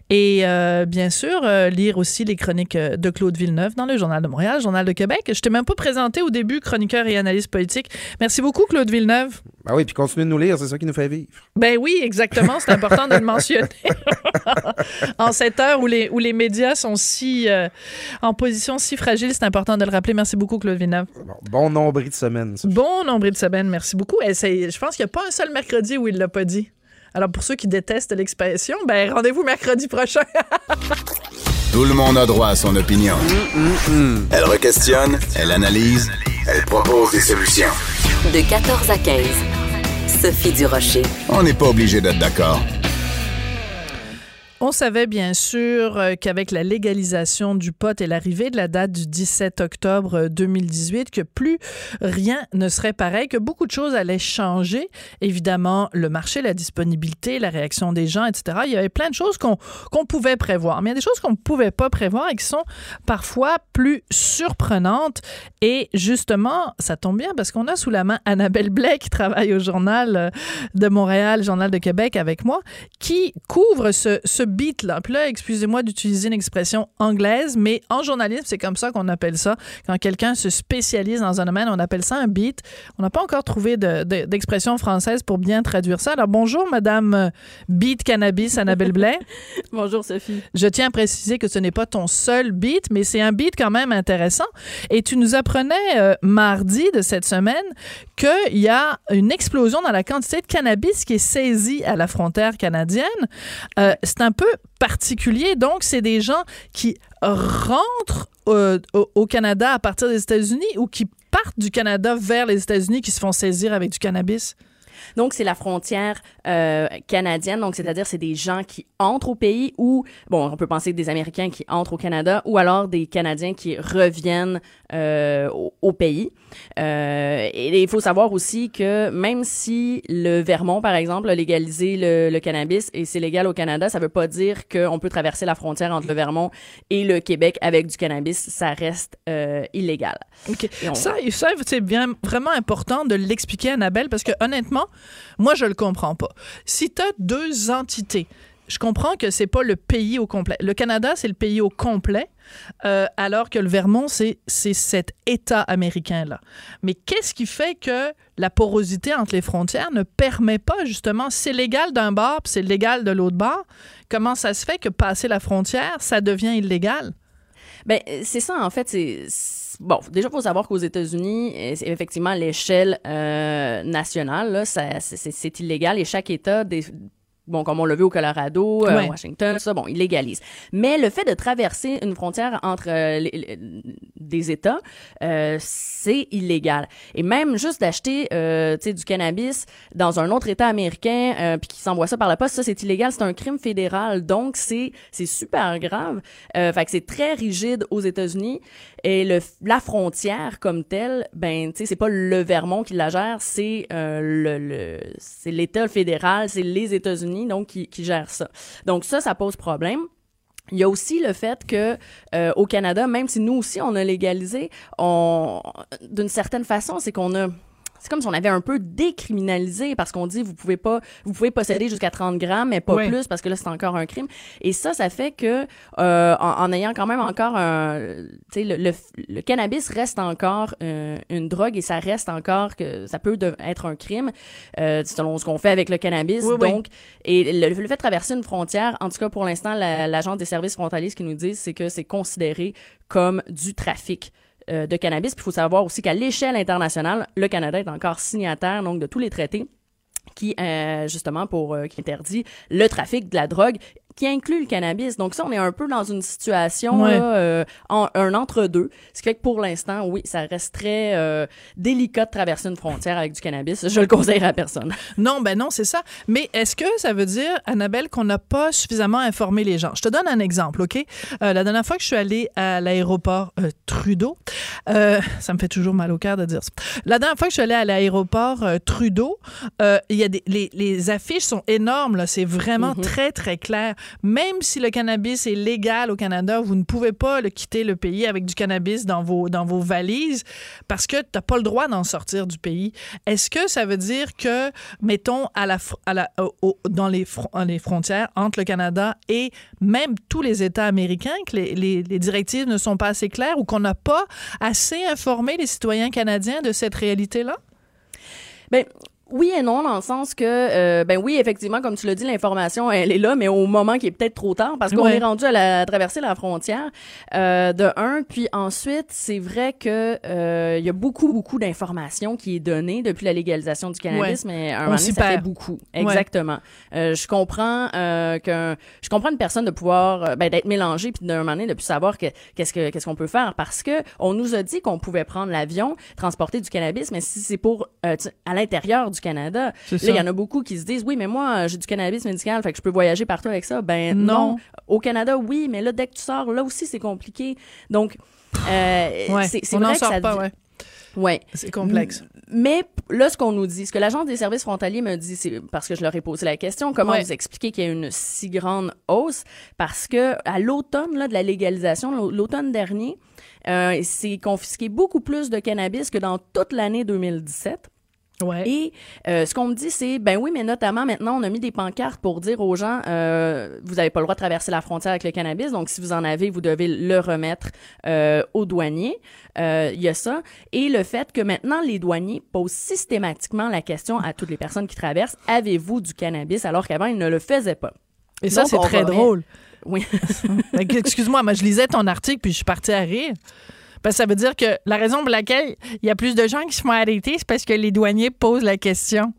S1: Et euh, bien sûr, lire aussi les chroniques de Claude Villeneuve dans le Journal de Montréal, Journal de Québec. Je t'ai même pas présenté au début, chroniqueur et analyste politique. Merci beaucoup, Claude Villeneuve.
S2: Ben oui, puis continue de nous lire, c'est ça qui nous fait vivre.
S1: Ben oui, exactement. C'est important de le mentionner. [LAUGHS] en cette heure où les, où les médias sont si en position si fragile, c'est important de le rappeler. Merci beaucoup, Claude Villeneuve.
S2: Bon nombril de semaine.
S1: Bon nombril de semaine, merci beaucoup. Et je pense qu'il n'y a pas un seul mercredi où il ne l'a pas dit. Alors pour ceux qui détestent l'expression, ben rendez-vous mercredi prochain. [LAUGHS]
S3: Tout le monde a droit à son opinion. Elle requestionne, elle analyse, elle propose des solutions.
S4: De 14 à 15. Sophie Durocher.
S3: On n'est pas obligé d'être d'accord.
S1: On savait bien sûr euh, qu'avec la légalisation du pot et l'arrivée de la date du 17 octobre 2018, euh, que plus rien ne serait pareil, que beaucoup de choses allaient changer. Évidemment, le marché, la disponibilité, la réaction des gens, etc. Il y avait plein de choses qu'on pouvait prévoir. Mais il y a des choses qu'on ne pouvait pas prévoir et qui sont parfois plus surprenantes. Et justement, ça tombe bien parce qu'on a sous la main Annabelle Blais qui travaille au Journal de Montréal, Journal de Québec avec moi, qui couvre ce, ce beat là. Puis là, excusez-moi d'utiliser une expression anglaise, mais en journalisme, c'est comme ça qu'on appelle ça. Quand quelqu'un se spécialise dans un domaine, on appelle ça un beat. On n'a pas encore trouvé d'expression française pour bien traduire ça. Alors bonjour, Madame euh, Beat Cannabis Annabelle Blais. [LAUGHS]
S5: bonjour, Sophie.
S1: Je tiens à préciser que ce n'est pas ton seul beat, mais c'est un beat quand même intéressant. Et tu nous apprenais euh, mardi de cette semaine qu'il y a une explosion dans la quantité de cannabis qui est saisie à la frontière canadienne. Euh, c'est un peu particulier. Donc, c'est des gens qui rentrent euh, au, Canada à partir des États-Unis ou qui partent du Canada vers les États-Unis qui se font saisir avec du cannabis?
S5: Donc, c'est la frontière euh, canadienne. Donc, c'est-à-dire, c'est des gens qui entrent au pays ou, bon, on peut penser des Américains qui entrent au Canada ou alors des Canadiens qui reviennent euh, au, pays. Euh, et il faut savoir aussi que même si le Vermont, par exemple, a légalisé le, cannabis et c'est légal au Canada, ça veut pas dire qu'on peut traverser la frontière entre le Vermont et le Québec avec du cannabis. Ça reste illégal.
S1: OK. Ça, ça c'est bien vraiment important de l'expliquer, Annabelle, parce que honnêtement, moi, je le comprends pas. Si tu as deux entités, je comprends que c'est pas le pays au complet. Le Canada, c'est le pays au complet, euh, alors que le Vermont, c'est cet État américain-là. Mais qu'est-ce qui fait que la porosité entre les frontières ne permet pas, justement, c'est légal d'un bord, c'est légal de l'autre bord? Comment ça se fait que passer la frontière, ça devient illégal?
S5: Ben, c'est ça, en fait, c'est bon, déjà, faut savoir qu'aux États-Unis, effectivement, l'échelle euh, nationale, c'est illégal et chaque État bon, comme on l'a vu au Colorado, euh, Washington, ça, bon, ils légalisent. Mais le fait de traverser une frontière entre euh, des États, euh, c'est illégal. Et même juste d'acheter, euh, tu sais, du cannabis dans un autre État américain, euh, puis qui s'envoie ça par la poste, ça, c'est illégal. C'est un crime fédéral. Donc, c'est c'est super grave. Euh, fait que c'est très rigide aux États-Unis. Et le, la frontière comme telle, ben, tu sais, c'est pas le Vermont qui la gère, c'est euh, le, le c'est l'État fédéral, c'est les États-Unis donc qui, qui gère ça. Donc ça, ça pose problème. Il y a aussi le fait que euh, au Canada, même si nous aussi on a légalisé, on d'une certaine façon, c'est qu'on a c'est comme si on avait un peu décriminalisé parce qu'on dit vous pouvez pas vous pouvez posséder jusqu'à 30 grammes mais pas plus parce que là c'est encore un crime. Et ça ça fait que euh, en, ayant quand même encore un tu sais le, le, cannabis reste encore euh, une drogue et ça reste encore que ça peut être un crime euh, selon ce qu'on fait avec le cannabis. Donc et le, fait de traverser une frontière en tout cas pour l'instant l'agence des services frontaliers ce qu'ils nous disent c'est que c'est considéré comme du trafic euh, de cannabis. Il faut savoir aussi qu'à l'échelle internationale, le Canada est encore signataire de tous les traités qui euh, justement pour euh, qui interdit le trafic de la drogue qui inclut le cannabis. Donc ça, on est un peu dans une situation
S1: Ouais.
S5: là, euh, en, un entre-deux. Ce qui fait que pour l'instant, oui, ça reste très euh, délicat de traverser une frontière avec du cannabis. Je le conseillerais à personne.
S1: Non, ben non, c'est ça. Mais est-ce que ça veut dire, Annabelle, qu'on n'a pas suffisamment informé les gens? Je te donne un exemple, OK? Euh, la dernière fois que je suis allée à l'aéroport Trudeau, ça me fait toujours mal au cœur de dire ça. La dernière fois que je suis allée à l'aéroport Trudeau, il y a des, les, les affiches sont énormes, là. C'est vraiment très, très clair. Même si le cannabis est légal au Canada, vous ne pouvez pas le quitter le pays avec du cannabis dans vos, dans vos valises parce que tu n'as pas le droit d'en sortir du pays. Est-ce que ça veut dire que, mettons, à la, à la, dans les, les frontières entre le Canada et même tous les États américains, que les, les- les directives ne sont pas assez claires ou qu'on n'a pas assez informé les citoyens canadiens de cette réalité-là?
S5: Ben oui et non dans le sens que euh, ben oui effectivement comme tu l'as dit l'information elle est là mais au moment qui est peut-être trop tard parce qu'on
S1: Ouais.
S5: est rendu à, la, à traverser la frontière euh, de un puis ensuite c'est vrai que euh, il y a beaucoup beaucoup d'informations qui est donnée depuis la légalisation du cannabis mais à un
S1: On
S5: moment donné ça fait beaucoup. Exactement. Euh, je comprends euh, que je comprends une personne de pouvoir ben, d'être mélangée puis d'un moment donné de plus savoir que qu'est-ce que qu'est-ce qu'on peut faire parce que on nous a dit qu'on pouvait prendre l'avion transporter du cannabis mais si c'est pour euh, à l'intérieur du Canada là il y en a beaucoup qui se disent oui mais moi euh, j'ai du cannabis médical fait que je peux voyager partout avec ça ben
S1: Non.
S5: non, au Canada oui mais là dès que tu sors là aussi c'est compliqué donc euh,
S1: Ouais,
S5: c'est vrai que ça
S1: pas,
S5: dit-
S1: ouais.
S5: ouais
S1: C'est complexe.
S5: mais là, ce qu'on nous dit, ce que l'Agence des services frontaliers me dit, c'est parce que je leur ai posé la question, comment
S1: Ouais.
S5: vous expliquer qu'il y a une si grande hausse? Parce que à l'automne là, de la légalisation, l'au- l'automne dernier, euh, c'est confisqué beaucoup plus de cannabis que dans toute l'année 2017.
S1: Ouais.
S5: Et euh, ce qu'on me dit, c'est, ben oui, mais notamment maintenant, on a mis des pancartes pour dire aux gens, euh, vous n'avez pas le droit de traverser la frontière avec le cannabis, donc si vous en avez, vous devez le remettre euh, aux douaniers. Il y a ça. Et le fait que maintenant, les douaniers posent systématiquement la question à toutes les personnes qui traversent, avez-vous du cannabis, alors qu'avant, ils ne le faisaient pas?
S1: Et ça, c'est très
S5: remet-
S1: drôle.
S5: Oui.
S1: Que, [LAUGHS] Excuse-moi, moi, je lisais ton article puis je suis partie à rire. Parce que ça veut dire que la raison pour laquelle il y a plus de gens qui se font arrêter, c'est parce que les douaniers posent la question.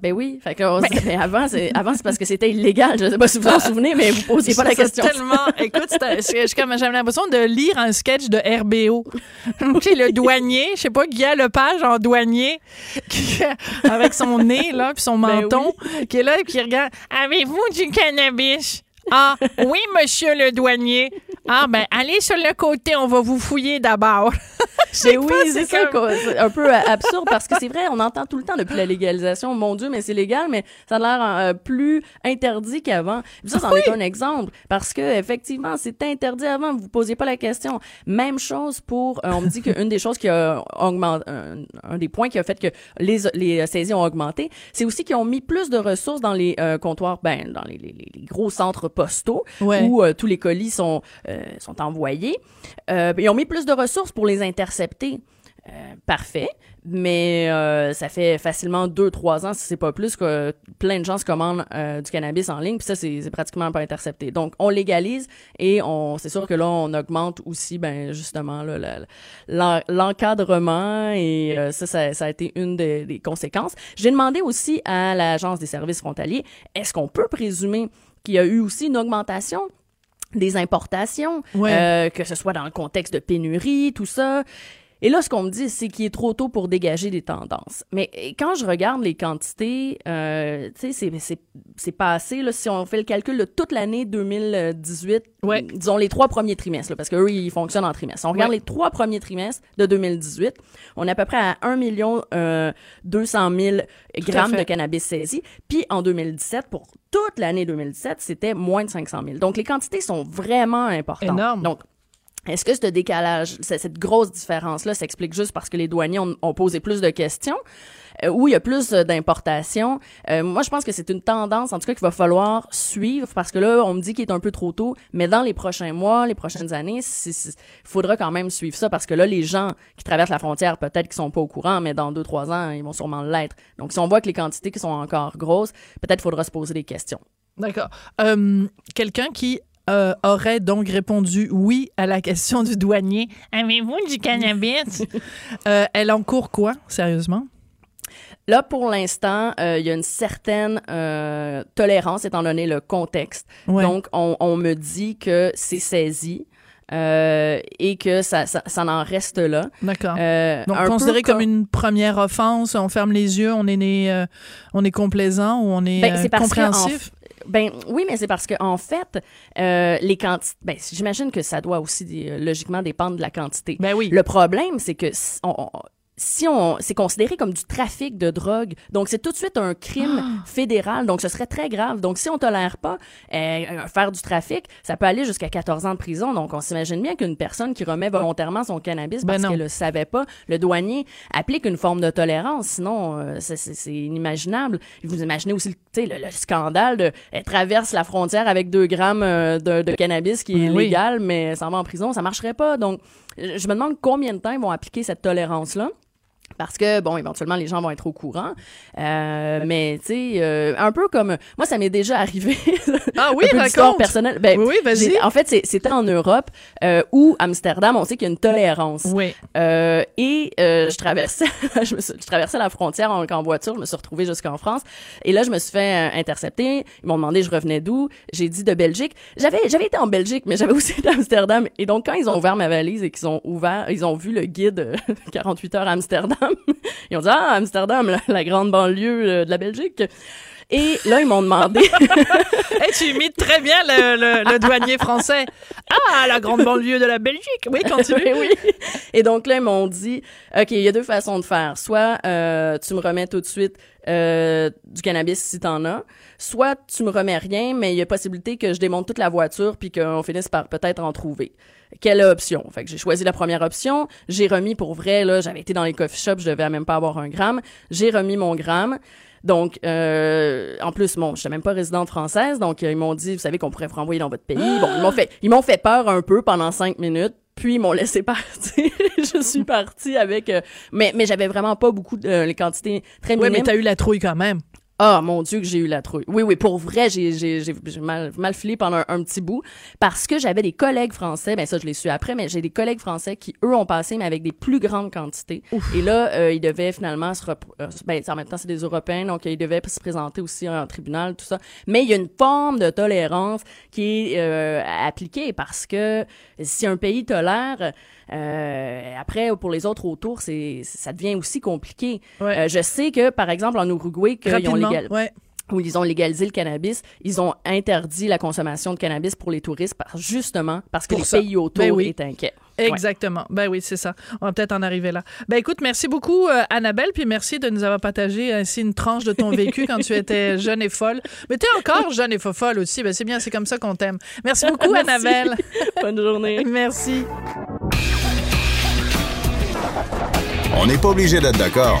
S5: ben oui. Fait que, on se dit, mais avant, c'est, avant, c'est parce que c'était illégal. Je sais pas si vous vous en souvenez, mais vous posiez pas la question.
S1: tellement. Écoute, j'ai j'avais l'impression de lire un sketch de RBO. C'est [LAUGHS] le douanier, je sais pas, Guy Lepage en douanier, qui- avec son nez, là, puis son
S5: Ben
S1: menton, qui est là, et qui regarde. Avez-vous du cannabis? Ah, oui, monsieur le douanier. Ah, ben, allez sur le côté, on va vous fouiller d'abord. [LAUGHS]
S5: Mais oui, c'est
S1: c'est
S5: ça,
S1: comme-.
S5: C'est un peu euh, absurde parce que c'est vrai, on entend tout le temps depuis la légalisation, mon Dieu, mais c'est légal, mais ça a l'air euh, plus interdit qu'avant. Ça, c'en est un exemple parce que effectivement, c'est interdit avant. Vous posiez pas la question. Même chose pour, euh, on me dit [LAUGHS] qu'une des choses qui a augmenté, un, un des points qui a fait que les les saisies ont augmenté, c'est aussi qu'ils ont mis plus de ressources dans les euh, comptoirs, ben dans les, les, les gros centres postaux
S1: Ouais.
S5: où euh, tous les colis sont euh, sont envoyés. Euh, ils ont mis plus de ressources pour les intercepter. Euh, parfait, mais euh, ça fait facilement deux, trois ans, si c'est pas plus, que plein de gens se commandent euh, du cannabis en ligne, puis ça, c'est pratiquement pas intercepté. Donc, on légalise et c'est sûr que là, on augmente aussi, ben justement, l'encadrement et ça, ça, a été une des conséquences. J'ai demandé aussi à l'Agence des services frontaliers, est-ce qu'on peut présumer qu'il y a eu aussi une augmentation? Des importations,
S1: Ouais.
S5: euh, que ce soit dans le contexte de pénurie, tout ça. Et là, ce qu'on me dit, c'est qu'il est trop tôt pour dégager des tendances. Mais euh, quand je regarde les quantités, euh, tu sais, c'est- c'est c'est passé, là, si on fait le calcul de toute l'année 2018,
S1: Ouais.
S5: disons les trois premiers trimestres, là, parce qu'eux, ils fonctionnent en trimestres. On regarde
S1: Ouais.
S5: les trois premiers trimestres de 2018, on est à peu près à 1 million euh, 200 000 grammes de cannabis saisi. Puis en 2017, pour toute l'année 2017, c'était moins de 500 000. Donc les quantités sont vraiment importantes.
S1: Énorme.
S5: Donc est-ce que ce décalage, cette grosse différence-là s'explique juste parce que les douaniers ont, posé plus de questions euh, ou il y a plus euh, d'importations? Euh, moi, je pense que c'est une tendance, en tout cas, qu'il va falloir suivre parce que là, on me dit qu'il est un peu trop tôt, mais dans les prochains mois, les prochaines années, il faudra quand même suivre ça parce que là, les gens qui traversent la frontière, peut-être qu'ils sont pas au courant, mais dans deux, trois ans, ils vont sûrement l'être. Donc, si on voit que les quantités qui sont encore grosses, peut-être faudra se poser des questions.
S1: D'accord. Euh, Quelqu'un qui euh, aurait donc répondu oui à la question du douanier. Avez-vous du cannabis? [LAUGHS] Euh, elle encourt quoi, sérieusement?
S5: Là, pour l'instant, euh, il y a une certaine euh, tolérance étant donné le contexte.
S1: Ouais.
S5: Donc, on, on me dit que c'est saisi euh, et que ça, ça, ça en reste là.
S1: D'accord.
S5: Euh,
S1: Donc, considéré comme une première offense, on ferme les yeux, on est né, euh, on est complaisant ou on est,
S5: Ben,
S1: euh, compréhensif?
S5: Ben oui, mais c'est parce que en fait, euh, les quantités. Ben, j'imagine que ça doit aussi euh, logiquement dépendre de la quantité.
S1: Ben oui.
S5: Le problème, c'est que si on, on- si on, c'est considéré comme du trafic de drogue, donc c'est tout de suite un crime
S1: Ah.
S5: fédéral, donc ce serait très grave. Donc si on tolère pas euh, faire du trafic, ça peut aller jusqu'à 14 ans de prison. Donc on s'imagine bien qu'une personne qui remet volontairement son cannabis
S1: Ben
S5: parce
S1: non.
S5: qu'elle le savait pas, le douanier applique une forme de tolérance. Sinon, euh, c'est- inimaginable. Vous imaginez aussi, le, le scandale de elle traverse la frontière avec 2 grammes euh, de, de cannabis qui est
S1: Ben oui.
S5: légal, mais s'en va en prison, ça marcherait pas. Donc je me demande combien de temps ils vont appliquer cette tolérance-là. Parce que, bon, éventuellement, les gens vont être au courant. Euh, mais, tu sais, euh, un peu comme... Moi, ça m'est déjà arrivé. [LAUGHS]
S1: Ah oui,
S5: un peu personnelle. Ben,
S1: Oui, vas-y.
S5: En fait, c'était en Europe euh, où, Amsterdam, on sait qu'il y a une tolérance.
S1: Oui.
S5: Euh, et euh, je traversais, [LAUGHS] je, me suis- je traversais la frontière en, en voiture, je me suis retrouvée jusqu'en France. Et là, je me suis fait euh, intercepter. Ils m'ont demandé je revenais d'où? J'ai dit de Belgique. J'avais, j'avais été en Belgique, mais j'avais [LAUGHS] aussi été à Amsterdam. Et donc, quand ils ont ouvert ma valise et qu'ils ont ouvert, ils ont vu le guide euh, 48 heures à Amsterdam. [LAUGHS] ils ont dit ah Amsterdam, la, la grande banlieue euh, de la Belgique. Et là, ils m'ont demandé.
S1: Hey, [LAUGHS] tu imites très bien le, le- le douanier français. Ah, la grande banlieue de la Belgique. Oui, continue.
S5: oui, [LAUGHS] oui. Et donc là, ils m'ont dit, OK, il y a deux façons de faire. Soit euh, tu me remets tout de suite euh, du cannabis si t'en as, soit tu me remets rien, mais il y a possibilité que je démonte toute la voiture puis qu'on finisse par peut-être en trouver. Quelle option? Fait que j'ai choisi la première option. J'ai remis pour vrai, là, j'avais été dans les coffee shops, je devais même pas avoir un gramme. J'ai remis mon gramme. Donc, euh, en plus, bon, je suis même pas résidente française, donc euh, ils m'ont dit, vous savez qu'on pourrait vous renvoyer dans votre pays. Bon, ils m'ont fait, ils m'ont fait peur un peu pendant cinq minutes, puis ils m'ont laissé [LAUGHS] partir. je suis partie avec, euh, mais mais j'avais vraiment pas beaucoup de euh, les quantités très
S1: Oui,
S5: minimes.
S1: mais t'as eu la trouille quand même.
S5: Ah, mon Dieu, que j'ai eu la trouille. Oui, oui, pour vrai, j'ai, j'ai, j'ai, j'ai mal, mal filé pendant un, un petit bout parce que j'avais des collègues français, ben ça, je l'ai su après, mais j'ai des collègues français qui, eux, ont passé, mais avec des plus grandes quantités. Et là, euh, ils devaient finalement se... rep- euh, ben, en même temps, c'est des Européens, donc ils devaient se présenter aussi en tribunal, tout ça. Mais il y a une forme de tolérance qui est euh, appliquée parce que si un pays tolère... Euh, après, pour les autres autour, c'est ça devient aussi compliqué.
S1: Ouais.
S5: Euh, je sais que, par exemple, en Uruguay, qu'ils ont. Légal-
S1: Ouais.
S5: où ils ont légalisé le cannabis, ils ont interdit la consommation de cannabis pour les touristes, par- justement parce que
S1: Pour
S5: les
S1: ça.
S5: pays autour
S1: Ben oui.
S5: étaient inquiets. Ouais.
S1: Exactement. Ben oui, c'est ça. On va peut-être en arriver là. Ben écoute, merci beaucoup, euh, Annabelle, puis merci de nous avoir partagé ainsi une tranche de ton [LAUGHS] vécu quand tu étais jeune et folle. Mais tu es encore jeune et fo- folle aussi. Ben c'est bien, c'est comme ça qu'on t'aime. Merci beaucoup, [LAUGHS]
S5: Merci.
S1: Annabelle. [LAUGHS]
S5: Bonne journée.
S1: merci.
S3: On n'est pas obligé d'être d'accord,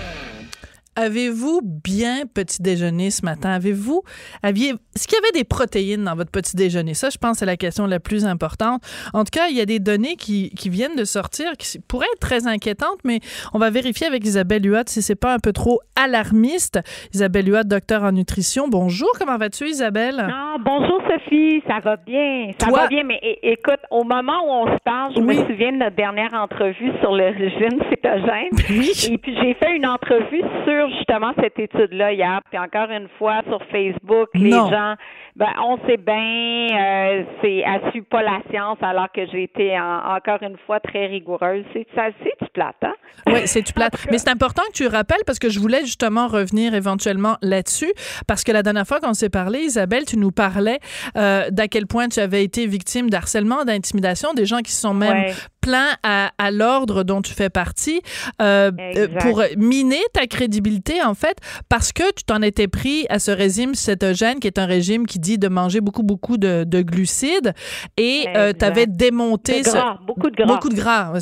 S1: Avez-vous bien petit déjeuner ce matin? Avez-vous, aviez, est-ce qu'il y avait des protéines dans votre petit déjeuner? Ça, je pense, c'est la question la plus importante. En tout cas, il y a des données qui, qui viennent de sortir qui pourraient être très inquiétantes, mais on va vérifier avec Isabelle Huot si c'est pas un peu trop alarmiste. Isabelle Huot, docteur en nutrition. Bonjour, comment vas-tu, Isabelle?
S6: Ah, bonjour Sophie, ça va bien. Ça
S1: Toi-
S6: va bien, mais écoute, au moment où on se parle, je
S1: Oui.
S6: me souviens de notre dernière entrevue sur le régime cétogène. [LAUGHS]
S1: Oui.
S6: Et puis j'ai fait une entrevue sur justement cette étude-là hier. Puis encore une fois, sur Facebook, les gens, ben, on sait bien, euh, c'est assume pas la science alors que j'ai été en- encore une fois très rigoureuse. C'est ça, c'est du plate, hein?
S1: Oui, c'est du plate. Mais c'est important que tu rappelles parce que je voulais justement revenir éventuellement là-dessus parce que la dernière fois qu'on s'est parlé, Isabelle, tu nous parlais euh, d'à quel point tu avais été victime d'harcèlement, d'intimidation, des gens qui se sont même
S6: Ouais.
S1: plaints à, à l'ordre dont tu fais partie euh, euh, pour miner ta crédibilité en fait parce que tu t'en étais pris à ce régime cétogène qui est un régime qui dit de manger beaucoup beaucoup de, de glucides et tu
S6: Exact.
S1: avais démonté
S6: De
S1: ce,
S6: gras, beaucoup de gras.
S1: Beaucoup de gras,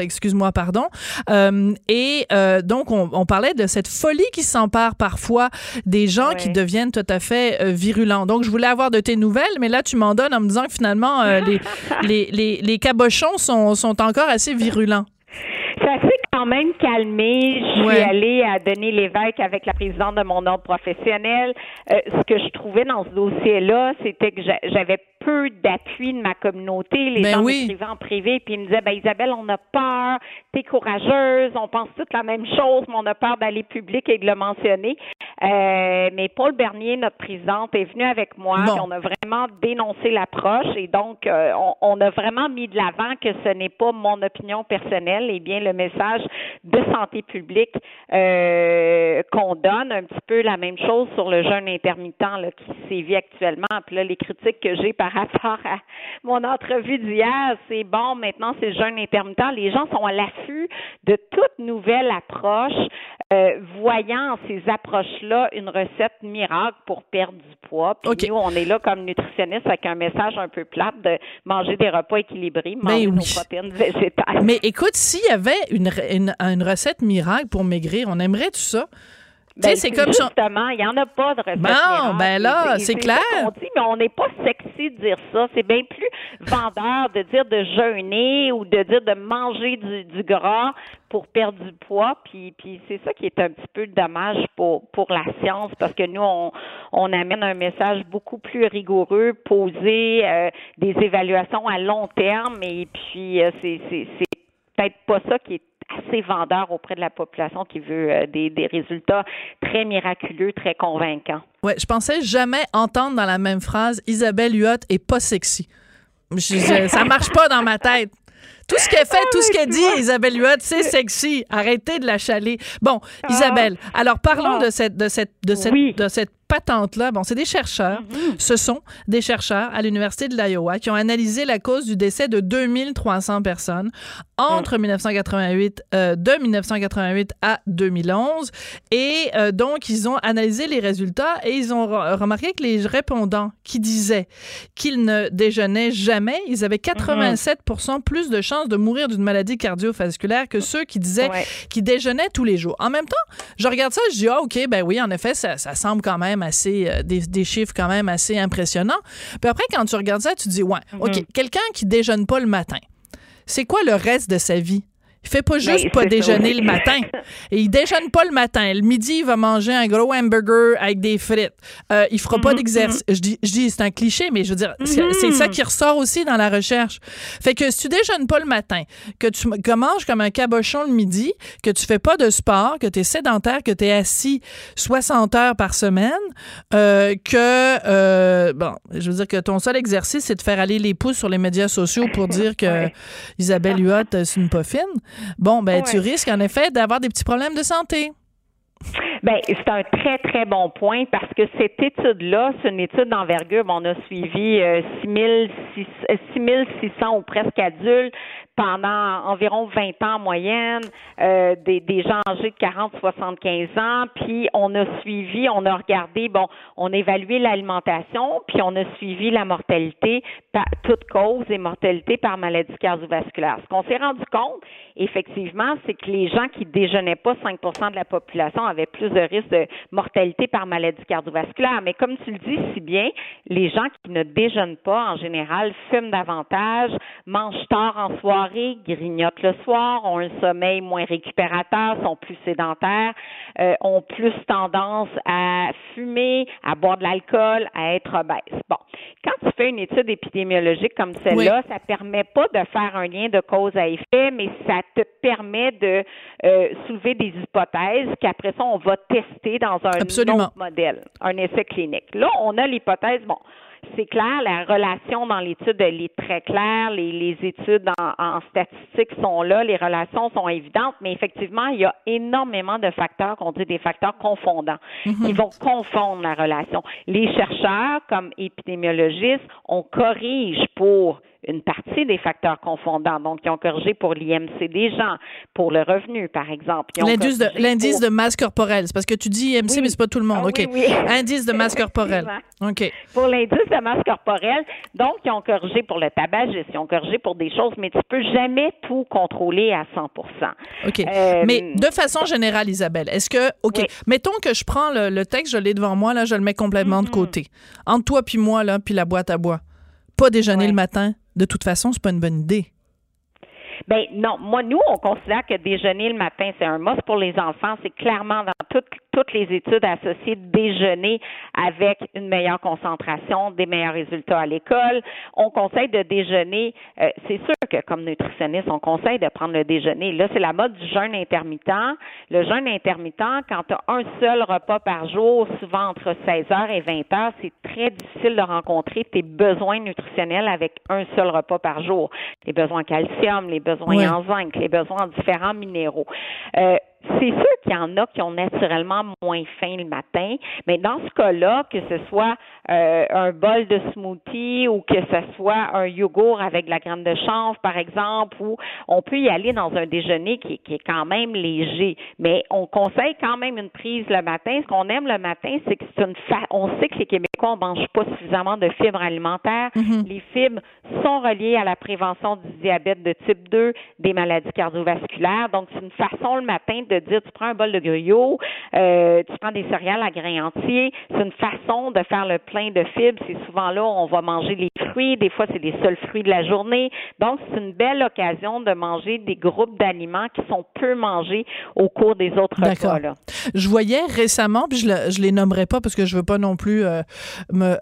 S1: excuse-moi, pardon. Euh, et euh, donc, on, on parlait de cette folie qui s'empare parfois des gens qui deviennent tout à fait euh, virulents. Donc, je voulais avoir de tes nouvelles, mais là, tu m'en donnes en me disant que finalement, euh, les, [LAUGHS] les, les, les cabochons sont, sont encore assez virulents.
S6: Ça s'est quand même calmé. Je
S1: Ouais.
S6: suis allée à Denis Lévesque avec la présidente de mon ordre professionnel. Euh, ce que je trouvais dans ce dossier-là, c'était que j'a- j'avais peu d'appui de ma communauté. Les
S1: Ben
S6: gens
S1: oui.
S6: m'écrivaient en privé, puis ils me disaient, ben Isabelle, on a peur, t'es courageuse, on pense toutes la même chose, mais on a peur d'aller public et de le mentionner. Euh, mais Paul Bernier, notre présidente, est venu avec moi,
S1: Bon.
S6: puis on a vraiment dénoncé l'approche et donc euh, on, on a vraiment mis de l'avant que ce n'est pas mon opinion personnelle et bien le message de santé publique euh, qu'on donne, un petit peu la même chose sur le jeûne intermittent là, qui sévit actuellement. Puis là, les critiques que j'ai par rapport à mon entrevue d'hier, c'est bon, maintenant c'est le jeûne intermittent. Les gens sont à l'affût de toute nouvelle approche, euh, voyant ces approches-là une recette miracle pour perdre du poids. Puis nous, on est là comme nutritionniste avec un message un peu plate de manger des repas équilibrés, manger
S1: Ben
S6: nos
S1: oui.
S6: protéines végétales.
S1: Mais écoute, s'il y avait une, une, une recette miracle pour maigrir, on aimerait tout ça.
S6: Ben,
S1: c'est comme on-
S6: justement, il n'y en a pas de recette miracle.
S1: ben là, c'est clair.
S6: qu'on dit, mais on n'est pas sexy de dire ça. C'est bien plus vendeur de dire de jeûner ou de dire de manger du, du gras pour perdre du poids. Puis, puis c'est ça qui est un petit peu dommage pour, pour la science parce que nous, on, on amène un message beaucoup plus rigoureux, posé, euh, des évaluations à long terme. Et puis, euh, c'est peut-être pas ça qui est assez vendeur auprès de la population qui veut euh, des, des résultats très miraculeux, très convaincants.
S1: Ouais, je pensais jamais entendre dans la même phrase Isabelle Huot est pas sexy. Je- ça marche pas dans ma tête. Tout ce qu'elle fait, tout ce qu'elle dit, Isabelle Huot, c'est sexy. Arrêtez de la chaler. Bon, Isabelle, alors parlons
S6: Ah.
S1: de cette, de cette, de cette,
S6: Oui.
S1: de cette patente-là. Bon, c'est des chercheurs. Ce sont des chercheurs à l'Université de l'Iowa qui ont analysé la cause du décès de 2300 personnes entre 1988, euh, de 1988 à 2011. Et euh, donc, ils ont analysé les résultats et ils ont re- remarqué que les répondants qui disaient qu'ils ne déjeunaient jamais, ils avaient 87% plus de chances de mourir d'une maladie cardiovasculaire que ceux qui disaient
S6: Ouais.
S1: qu'ils déjeunaient tous les jours. En même temps, je regarde ça, je dis, ah, OK, ben oui, en effet, ça, ça semble quand même assez, euh, des, des chiffres quand même assez impressionnants. Puis après, quand tu regardes ça, tu dis, ouais, OK, quelqu'un qui déjeune pas le matin, c'est quoi le reste de sa vie? Il fait pas juste
S6: Ben,
S1: pas
S6: ça
S1: déjeuner le matin. Et [LAUGHS] il déjeune pas le matin. Le midi, il va manger un gros hamburger avec des frites. Euh, il fera pas d'exercice. Je dis, je dis c'est un cliché, mais je veux dire, c'est c'est ça qui ressort aussi dans la recherche. Fait que si tu déjeunes pas le matin, que tu que manges comme un cabochon le midi, que tu fais pas de sport, que tu es sédentaire, que tu es assis 60 heures par semaine, euh, que, euh, bon, je veux dire que ton seul exercice, c'est de faire aller les pouces sur les médias sociaux pour dire que
S6: Ouais.
S1: Isabelle Huot, c'est une poffine. Bon, ben, tu risques en effet d'avoir des petits problèmes de santé.
S6: Ben, c'est un très, très bon point parce que cette étude-là, c'est une étude d'envergure. On a suivi euh, 6600 ou presque adultes pendant environ 20 ans en moyenne, euh, des, des gens âgés de 40-75 ans, puis on a suivi, on a regardé, bon, on a évalué l'alimentation, puis on a suivi la mortalité, par, toute cause et mortalité par maladie cardiovasculaire. Ce qu'on s'est rendu compte, effectivement, c'est que les gens qui déjeunaient pas, 5% de la population avaient plus de risques de mortalité par maladie cardiovasculaire. Mais comme tu le dis si bien, les gens qui ne déjeunent pas, en général, fument davantage, mangent tard en soirée, grignotent le soir, ont un sommeil moins récupérateur, sont plus sédentaires, euh, ont plus tendance à fumer, à boire de l'alcool, à être obèses. Bon, quand tu fais une étude épidémiologique comme celle-là, ça permet pas de faire un lien de cause à effet, mais ça te permet de euh, soulever des hypothèses qu'après ça, on va tester dans un
S1: Absolument.
S6: autre modèle, un essai clinique. Là, on a l'hypothèse, bon, c'est clair, la relation dans l'étude, elle est très claire, les, les études en, en statistiques sont là, les relations sont évidentes, mais effectivement, il y a énormément de facteurs qu'on dit des facteurs confondants qui vont confondre la relation. Les chercheurs, comme épidémiologistes, on corrige pour une partie des facteurs confondants. Donc, ils ont corrigé pour l'IMC des gens, pour le revenu, par exemple.
S1: L'indice de,
S6: pour-
S1: masse corporelle. C'est parce que tu dis IMC,
S6: Oui.
S1: mais c'est pas tout le monde.
S6: Ah
S1: OK.
S6: oui, oui.
S1: Indice de masse [LAUGHS] corporelle. OK.
S6: pour l'indice de masse corporelle. Donc, ils ont corrigé pour le tabagisme, ils ont corrigé pour des choses, mais tu peux jamais tout contrôler à 100%
S1: OK.
S6: Euh,
S1: Mais de façon générale, Isabelle, est-ce que, OK,
S6: Oui.
S1: mettons que je prends le, le texte, je l'ai devant moi, là, je le mets complètement
S6: Mm-hmm.
S1: de côté. Entre toi puis moi, là, puis la boîte à bois. Pas déjeuner le matin, de toute façon, c'est pas une bonne idée.
S6: Ben non, moi nous on considère que déjeuner le matin c'est un must pour les enfants. C'est clairement dans toutes toutes les études associées déjeuner avec une meilleure concentration, des meilleurs résultats à l'école. On conseille de déjeuner. Euh, c'est sûr que comme nutritionniste, on conseille de prendre le déjeuner. Là, c'est la mode du jeûne intermittent. Le jeûne intermittent, quand tu as un seul repas par jour, souvent entre 16h et 20h, c'est très difficile de rencontrer tes besoins nutritionnels avec un seul repas par jour. Les besoins en calcium, les besoins en zinc, les besoins en différents minéraux. Euh, c'est sûr qu'il y en a qui ont naturellement moins faim le matin, mais dans ce cas-là, que ce soit euh, un bol de smoothie ou que ce soit un yogourt avec de la graine de chanvre, par exemple, ou on peut y aller dans un déjeuner qui, est quand même léger, mais on conseille quand même une prise le matin. Ce qu'on aime le matin, c'est que c'est une fa... on sait que les Québécois ne mangent pas suffisamment de fibres alimentaires. Mm-hmm. Les fibres sont reliées à la prévention du diabète de type 2, des maladies cardiovasculaires. Donc, c'est une façon le matin de dire tu prends un bol de gruyot, euh, tu prends des céréales à grains entiers. C'est une façon de faire le plein de fibres. C'est souvent là où on va manger les fruits. Des fois, c'est les seuls fruits de la journée. Donc, c'est une belle occasion de manger des groupes d'aliments qui sont peu mangés au cours des autres repas. Là.
S1: Je voyais récemment, puis je, ne les nommerai pas parce que je veux pas non plus euh, me,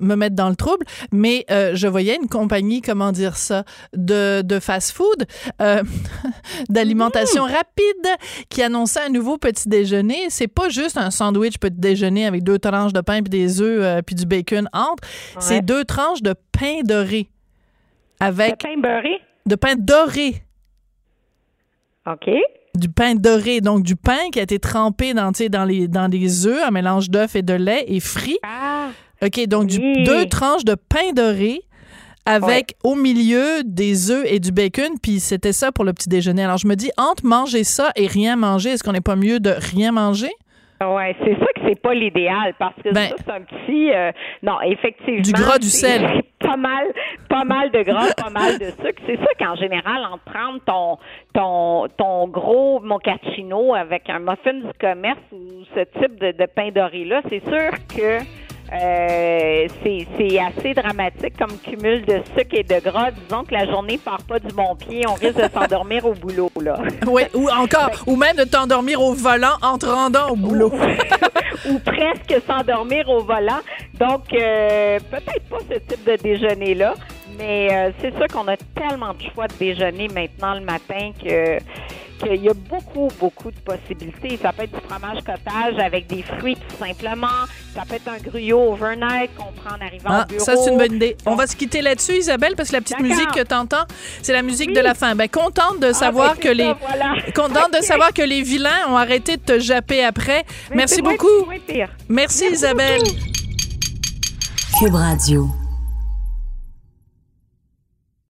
S1: me mettre dans le trouble, mais euh, je voyais une compagnie, comment dire ça, de, de fast-food, [LAUGHS] d'alimentation mmh. rapide qui annonçait un nouveau petit déjeuner. C'est pas juste un sandwich petit déjeuner avec deux tranches de pain puis des œufs euh, puis du bacon entre. C'est deux tranches de pain doré. Avec.
S6: De pain beurré?
S1: De pain doré.
S6: OK.
S1: Du pain doré, donc du pain qui a été trempé dans, dans, les, dans des œufs, un mélange d'œufs et de lait et frit.
S6: Ah,
S1: OK, donc du, deux tranches de pain doré avec au milieu des œufs et du bacon, puis c'était ça pour le petit déjeuner. Alors je me dis, entre manger ça et rien manger, est-ce qu'on n'est pas mieux de rien manger?
S6: Oui, c'est ça que c'est pas l'idéal parce que ben, ça c'est un petit euh, non effectivement
S1: du gras du sel [LAUGHS]
S6: pas mal pas mal de gras pas mal de sucre c'est ça qu'en général en prendre ton ton ton gros mochaccino avec un muffin du commerce ou ce type de, de pain doré là c'est sûr que euh, c'est assez dramatique comme cumul de sucre et de gras. Disons que la journée part pas du bon pied, on risque de s'endormir au boulot là. [LAUGHS]
S1: Oui, ou encore, ou même de t'endormir au volant en te rendant au boulot.
S6: ou [LAUGHS] presque s'endormir au volant. Donc euh, peut-être pas ce type de déjeuner là, mais euh, c'est sûr qu'on a tellement de choix de déjeuner maintenant le matin que qu'il y a beaucoup, beaucoup de possibilités. Ça peut être du fromage cottage avec des fruits tout simplement. Ça peut être un gruyot overnight qu'on prend en arrivant
S1: ah,
S6: au bureau.
S1: Ça, c'est une bonne idée. On va se quitter là-dessus, Isabelle, parce que la petite musique que tu entends, c'est la musique de la fin. Ben, contente de ah, savoir ben, que les [LAUGHS] contente de [LAUGHS] savoir que les vilains ont arrêté de te japper après. Merci beaucoup. Merci, Isabelle.
S4: Cube Radio.